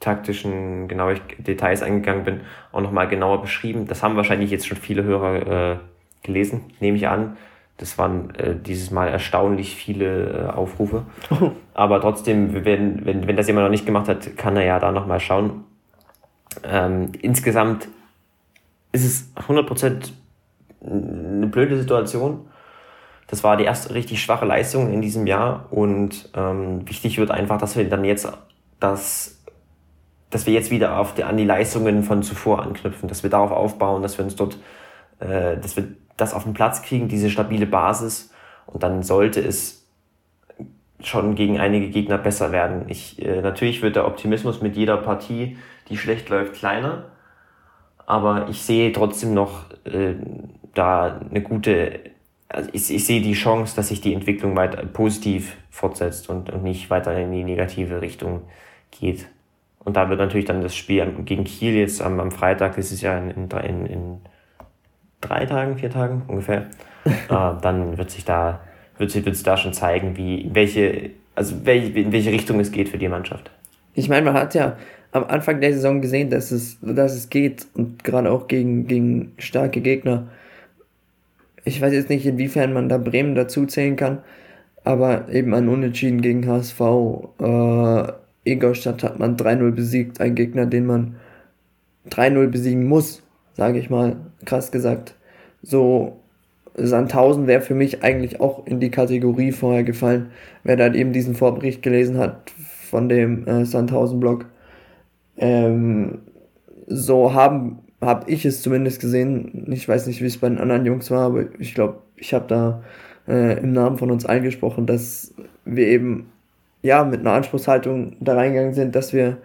taktischen genaue Details eingegangen bin, auch nochmal genauer beschrieben. Das haben wahrscheinlich jetzt schon viele Hörer äh, gelesen, nehme ich an. Das waren äh, dieses Mal erstaunlich viele äh, Aufrufe. Aber trotzdem, wenn, wenn, wenn das jemand noch nicht gemacht hat, kann er ja da nochmal schauen. Ähm, insgesamt ist es 100% eine blöde Situation. Das war die erste richtig schwache Leistung in diesem Jahr und ähm, wichtig wird einfach, dass wir dann jetzt das, dass wir jetzt wieder auf die, an die Leistungen von zuvor anknüpfen, dass wir darauf aufbauen, dass wir uns dort, äh, dass wir das auf den Platz kriegen, diese stabile Basis und dann sollte es schon gegen einige Gegner besser werden. Ich, äh, natürlich wird der Optimismus mit jeder Partie, die schlecht läuft, kleiner, aber ich sehe trotzdem noch äh, da eine gute, also ich, ich sehe die Chance, dass sich die Entwicklung weiter positiv fortsetzt und, und nicht weiter in die negative Richtung geht. Und da wird natürlich dann das Spiel gegen Kiel jetzt am, am Freitag, das ist ja in, in, in, in drei Tagen, vier Tagen ungefähr, äh, dann wird sich da, wird sich, wird sich da schon zeigen, wie, welche, also welche, in welche Richtung es geht für die Mannschaft. Ich meine, man hat ja am Anfang der Saison gesehen, dass es, dass es geht und gerade auch gegen, gegen starke Gegner. Ich weiß jetzt nicht, inwiefern man da Bremen dazu zählen kann, aber eben ein Unentschieden gegen HSV. Äh, Ingolstadt hat man 3-0 besiegt, ein Gegner, den man 3-0 besiegen muss, sage ich mal, krass gesagt. So, Sandhausen wäre für mich eigentlich auch in die Kategorie vorher gefallen, wer da eben diesen Vorbericht gelesen hat von dem äh, Sandhausen-Blog. Ähm, so haben habe ich es zumindest gesehen. Ich weiß nicht, wie es bei den anderen Jungs war, aber ich glaube, ich habe da äh, im Namen von uns eingesprochen, dass wir eben ja mit einer Anspruchshaltung da reingegangen sind, dass wir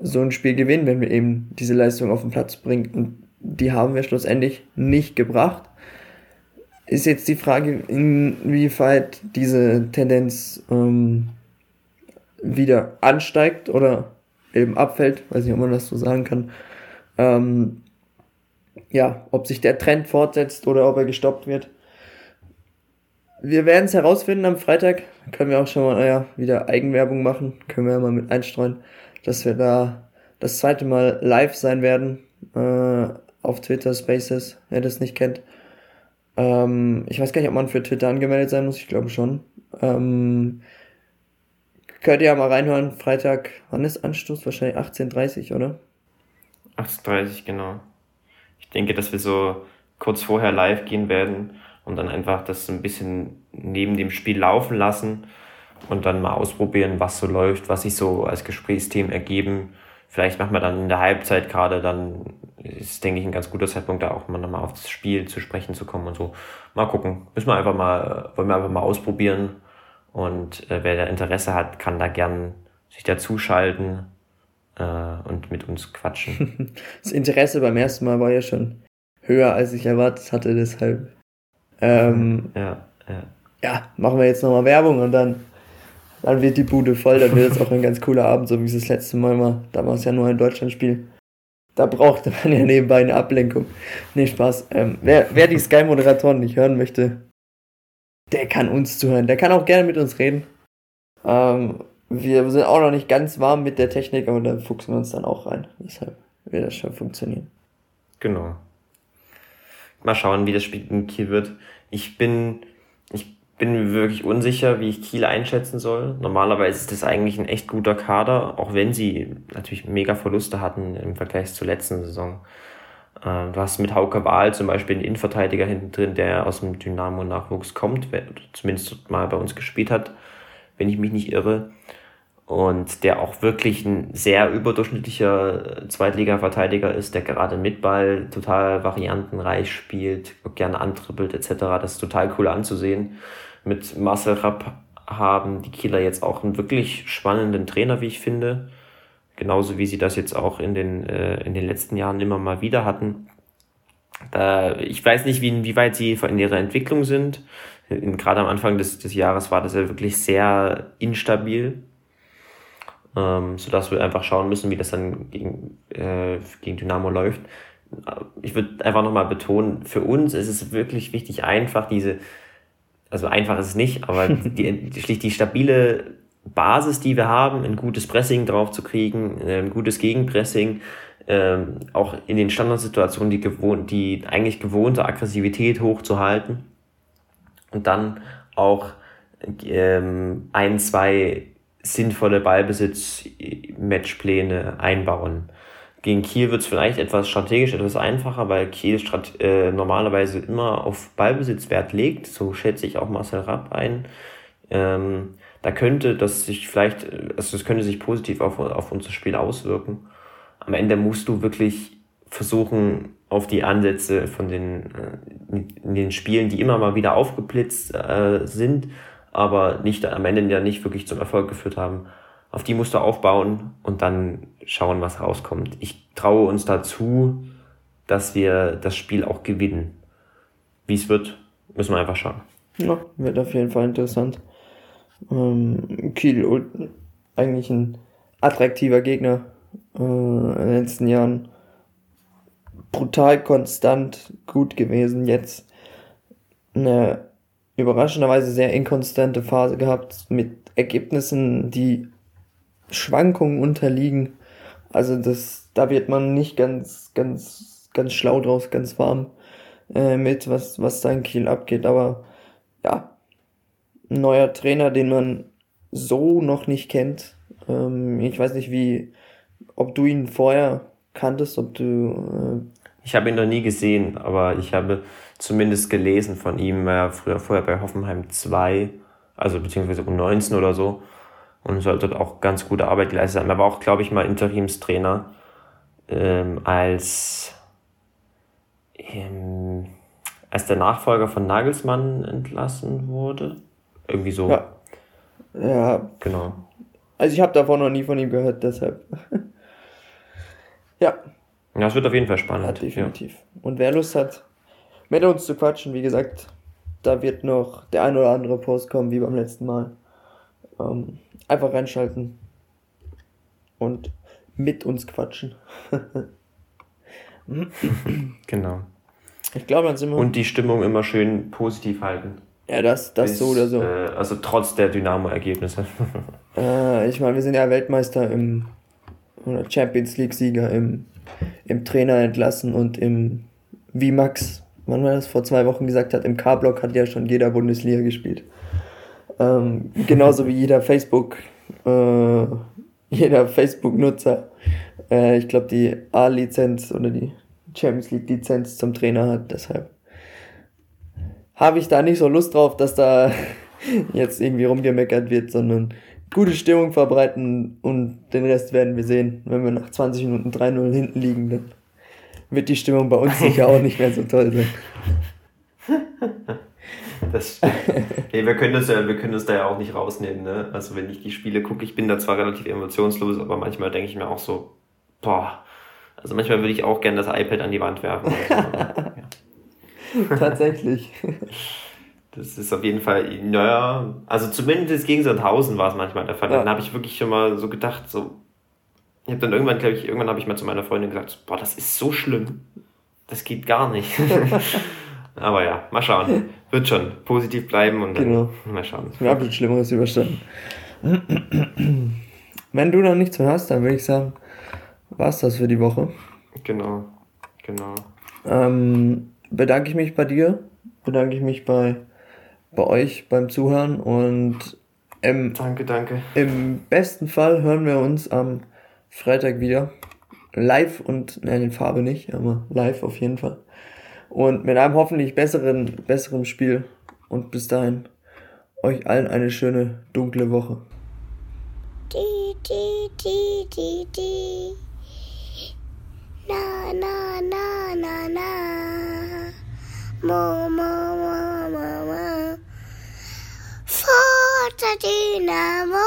so ein Spiel gewinnen, wenn wir eben diese Leistung auf den Platz bringen. Und die haben wir schlussendlich nicht gebracht. Ist jetzt die Frage, inwieweit diese Tendenz ähm, wieder ansteigt oder eben abfällt, weiß nicht, ob man das so sagen kann. Ähm, ja, ob sich der Trend fortsetzt oder ob er gestoppt wird. Wir werden es herausfinden am Freitag. Können wir auch schon mal ja, wieder Eigenwerbung machen. Können wir ja mal mit einstreuen, dass wir da das zweite Mal live sein werden äh, auf Twitter Spaces, wer das nicht kennt. Ähm, ich weiß gar nicht, ob man für Twitter angemeldet sein muss. Ich glaube schon. Ähm, Könnt ihr ja mal reinhören. Freitag, wann ist Anstoß? Wahrscheinlich 18.30 oder? 18.30 genau. Ich denke, dass wir so kurz vorher live gehen werden und dann einfach das ein bisschen neben dem Spiel laufen lassen und dann mal ausprobieren, was so läuft, was sich so als Gesprächsthemen ergeben. Vielleicht machen wir dann in der Halbzeit gerade, dann ist, denke ich, ein ganz guter Zeitpunkt, da auch mal nochmal auf das Spiel zu sprechen zu kommen und so. Mal gucken. Müssen wir einfach mal, wollen wir einfach mal ausprobieren und äh, wer da Interesse hat, kann da gern sich dazuschalten äh, und mit uns quatschen. Das Interesse beim ersten Mal war ja schon höher, als ich erwartet hatte, deshalb. Ähm, ja, ja. Ja, machen wir jetzt nochmal Werbung und dann, dann wird die Bude voll. Dann wird es auch ein ganz cooler Abend, so wie es das letzte Mal war. Da war es ja nur ein Deutschlandspiel. Da brauchte man ja nebenbei eine Ablenkung. Nee, Spaß. Ähm, wer, wer die Sky-Moderatoren nicht hören möchte, der kann uns zuhören. Der kann auch gerne mit uns reden. Ähm, wir sind auch noch nicht ganz warm mit der Technik, aber da fuchsen wir uns dann auch rein. Deshalb wird das schon funktionieren. Genau. Mal schauen, wie das Spiel in Kiel wird. Ich bin, ich bin wirklich unsicher, wie ich Kiel einschätzen soll. Normalerweise ist das eigentlich ein echt guter Kader, auch wenn sie natürlich mega Verluste hatten im Vergleich zur letzten Saison. Äh, du hast mit Hauke Wahl zum Beispiel einen Innenverteidiger hinten drin, der aus dem Dynamo-Nachwuchs kommt, zumindest mal bei uns gespielt hat, wenn ich mich nicht irre. Und der auch wirklich ein sehr überdurchschnittlicher Zweitliga-Verteidiger ist, der gerade mit Ball total variantenreich spielt, gerne antrippelt etc. Das ist total cool anzusehen. Mit Marcel Rapp haben die Kieler jetzt auch einen wirklich spannenden Trainer, wie ich finde genauso wie sie das jetzt auch in den, äh, in den letzten Jahren immer mal wieder hatten. Da, ich weiß nicht, wie, wie weit sie in ihrer Entwicklung sind. In, gerade am Anfang des, des Jahres war das ja wirklich sehr instabil, ähm, sodass wir einfach schauen müssen, wie das dann gegen, äh, gegen Dynamo läuft. Ich würde einfach nochmal betonen, für uns ist es wirklich wichtig, einfach diese, also einfach ist es nicht, aber die, die, schlicht die stabile Basis, die wir haben, ein gutes Pressing drauf zu kriegen, ein gutes Gegenpressing, ähm, auch in den Standardsituationen die, gewohnt, die eigentlich gewohnte Aggressivität hochzuhalten und dann auch ähm, ein, zwei sinnvolle Ballbesitz-Matchpläne einbauen. Gegen Kiel wird es vielleicht etwas strategisch etwas einfacher, weil Kiel äh, normalerweise immer auf Ballbesitzwert legt. So schätze ich auch Marcel Rapp ein. Ähm, da könnte das sich vielleicht, also das könnte sich positiv auf, auf unser Spiel auswirken. Am Ende musst du wirklich versuchen, auf die Ansätze von den, äh, in den Spielen, die immer mal wieder aufgeblitzt äh, sind, aber nicht am Ende ja nicht wirklich zum Erfolg geführt haben. Auf die musst du aufbauen und dann schauen, was rauskommt. Ich traue uns dazu, dass wir das Spiel auch gewinnen. Wie es wird, müssen wir einfach schauen. Ja, wird auf jeden Fall interessant. Ähm, Kiel eigentlich ein attraktiver Gegner äh, in den letzten Jahren. Brutal konstant gut gewesen. Jetzt eine überraschenderweise sehr inkonstante Phase gehabt mit Ergebnissen, die Schwankungen unterliegen. Also das, da wird man nicht ganz, ganz, ganz schlau draus, ganz warm äh, mit, was, was da in Kiel abgeht. Aber ja, ein neuer Trainer, den man so noch nicht kennt. Ähm, ich weiß nicht, wie, ob du ihn vorher kanntest, ob du. Äh ich habe ihn noch nie gesehen, aber ich habe zumindest gelesen von ihm, war ja früher vorher bei Hoffenheim 2, also beziehungsweise um 19 oder so. Und soll dort auch ganz gute Arbeit geleistet haben. Er war auch, glaube ich, mal Interimstrainer ähm, als, ähm, als der Nachfolger von Nagelsmann entlassen wurde. Irgendwie so. Ja. Ja. Genau. Also ich habe davon noch nie von ihm gehört, deshalb. ja. Ja, es wird auf jeden Fall spannend. Ja, definitiv. Ja. Und wer Lust hat, mit uns zu quatschen, wie gesagt, da wird noch der ein oder andere Post kommen, wie beim letzten Mal. Ähm, einfach reinschalten und mit uns quatschen. genau. Ich glaube, dann sind wir. Und die Stimmung immer schön positiv halten. Ja, das, das Bis, so oder so. Äh, also trotz der Dynamo-Ergebnisse. äh, ich meine, wir sind ja Weltmeister im oder Champions League-Sieger im, im Trainer entlassen und im wie Max, wann war das, vor zwei Wochen gesagt hat, im K-Block hat ja schon jeder Bundesliga gespielt. Ähm, genauso wie jeder Facebook, äh, jeder Facebook-Nutzer, äh, ich glaube, die A-Lizenz oder die Champions League-Lizenz zum Trainer hat, deshalb habe ich da nicht so Lust drauf, dass da jetzt irgendwie rumgemeckert wird, sondern gute Stimmung verbreiten und den Rest werden wir sehen. Wenn wir nach 20 Minuten 3-0 hinten liegen, dann wird die Stimmung bei uns sicher auch nicht mehr so toll sein. Das nee, wir können das ja, wir können das da ja auch nicht rausnehmen, ne? Also wenn ich die Spiele gucke, ich bin da zwar relativ emotionslos, aber manchmal denke ich mir auch so, boah, also manchmal würde ich auch gerne das iPad an die Wand werfen. So. ja. Tatsächlich. Das ist auf jeden Fall, naja, also zumindest gegen Sandhausen war es manchmal der Fall. Ja. Dann habe ich wirklich schon mal so gedacht, so, ich habe dann irgendwann, glaube ich, irgendwann habe ich mal zu meiner Freundin gesagt, boah, das ist so schlimm. Das geht gar nicht. Aber ja, mal schauen. Wird schon positiv bleiben und dann genau. mal schauen. Haben schon Schlimmeres überstanden. Wenn du noch nichts mehr hast, dann würde ich sagen, war es das für die Woche. Genau, genau. Ähm, bedanke ich mich bei dir, bedanke ich mich bei, bei euch beim Zuhören und im, danke, danke. Im besten Fall hören wir uns am Freitag wieder. Live und, nein, in Farbe nicht, aber live auf jeden Fall. Und mit einem hoffentlich besseren, besseren Spiel. Und bis dahin, euch allen eine schöne, dunkle Woche. Die, die, die, die, die. Na, na, na, na, na. Mama, mama, mama. Forza Dynamo.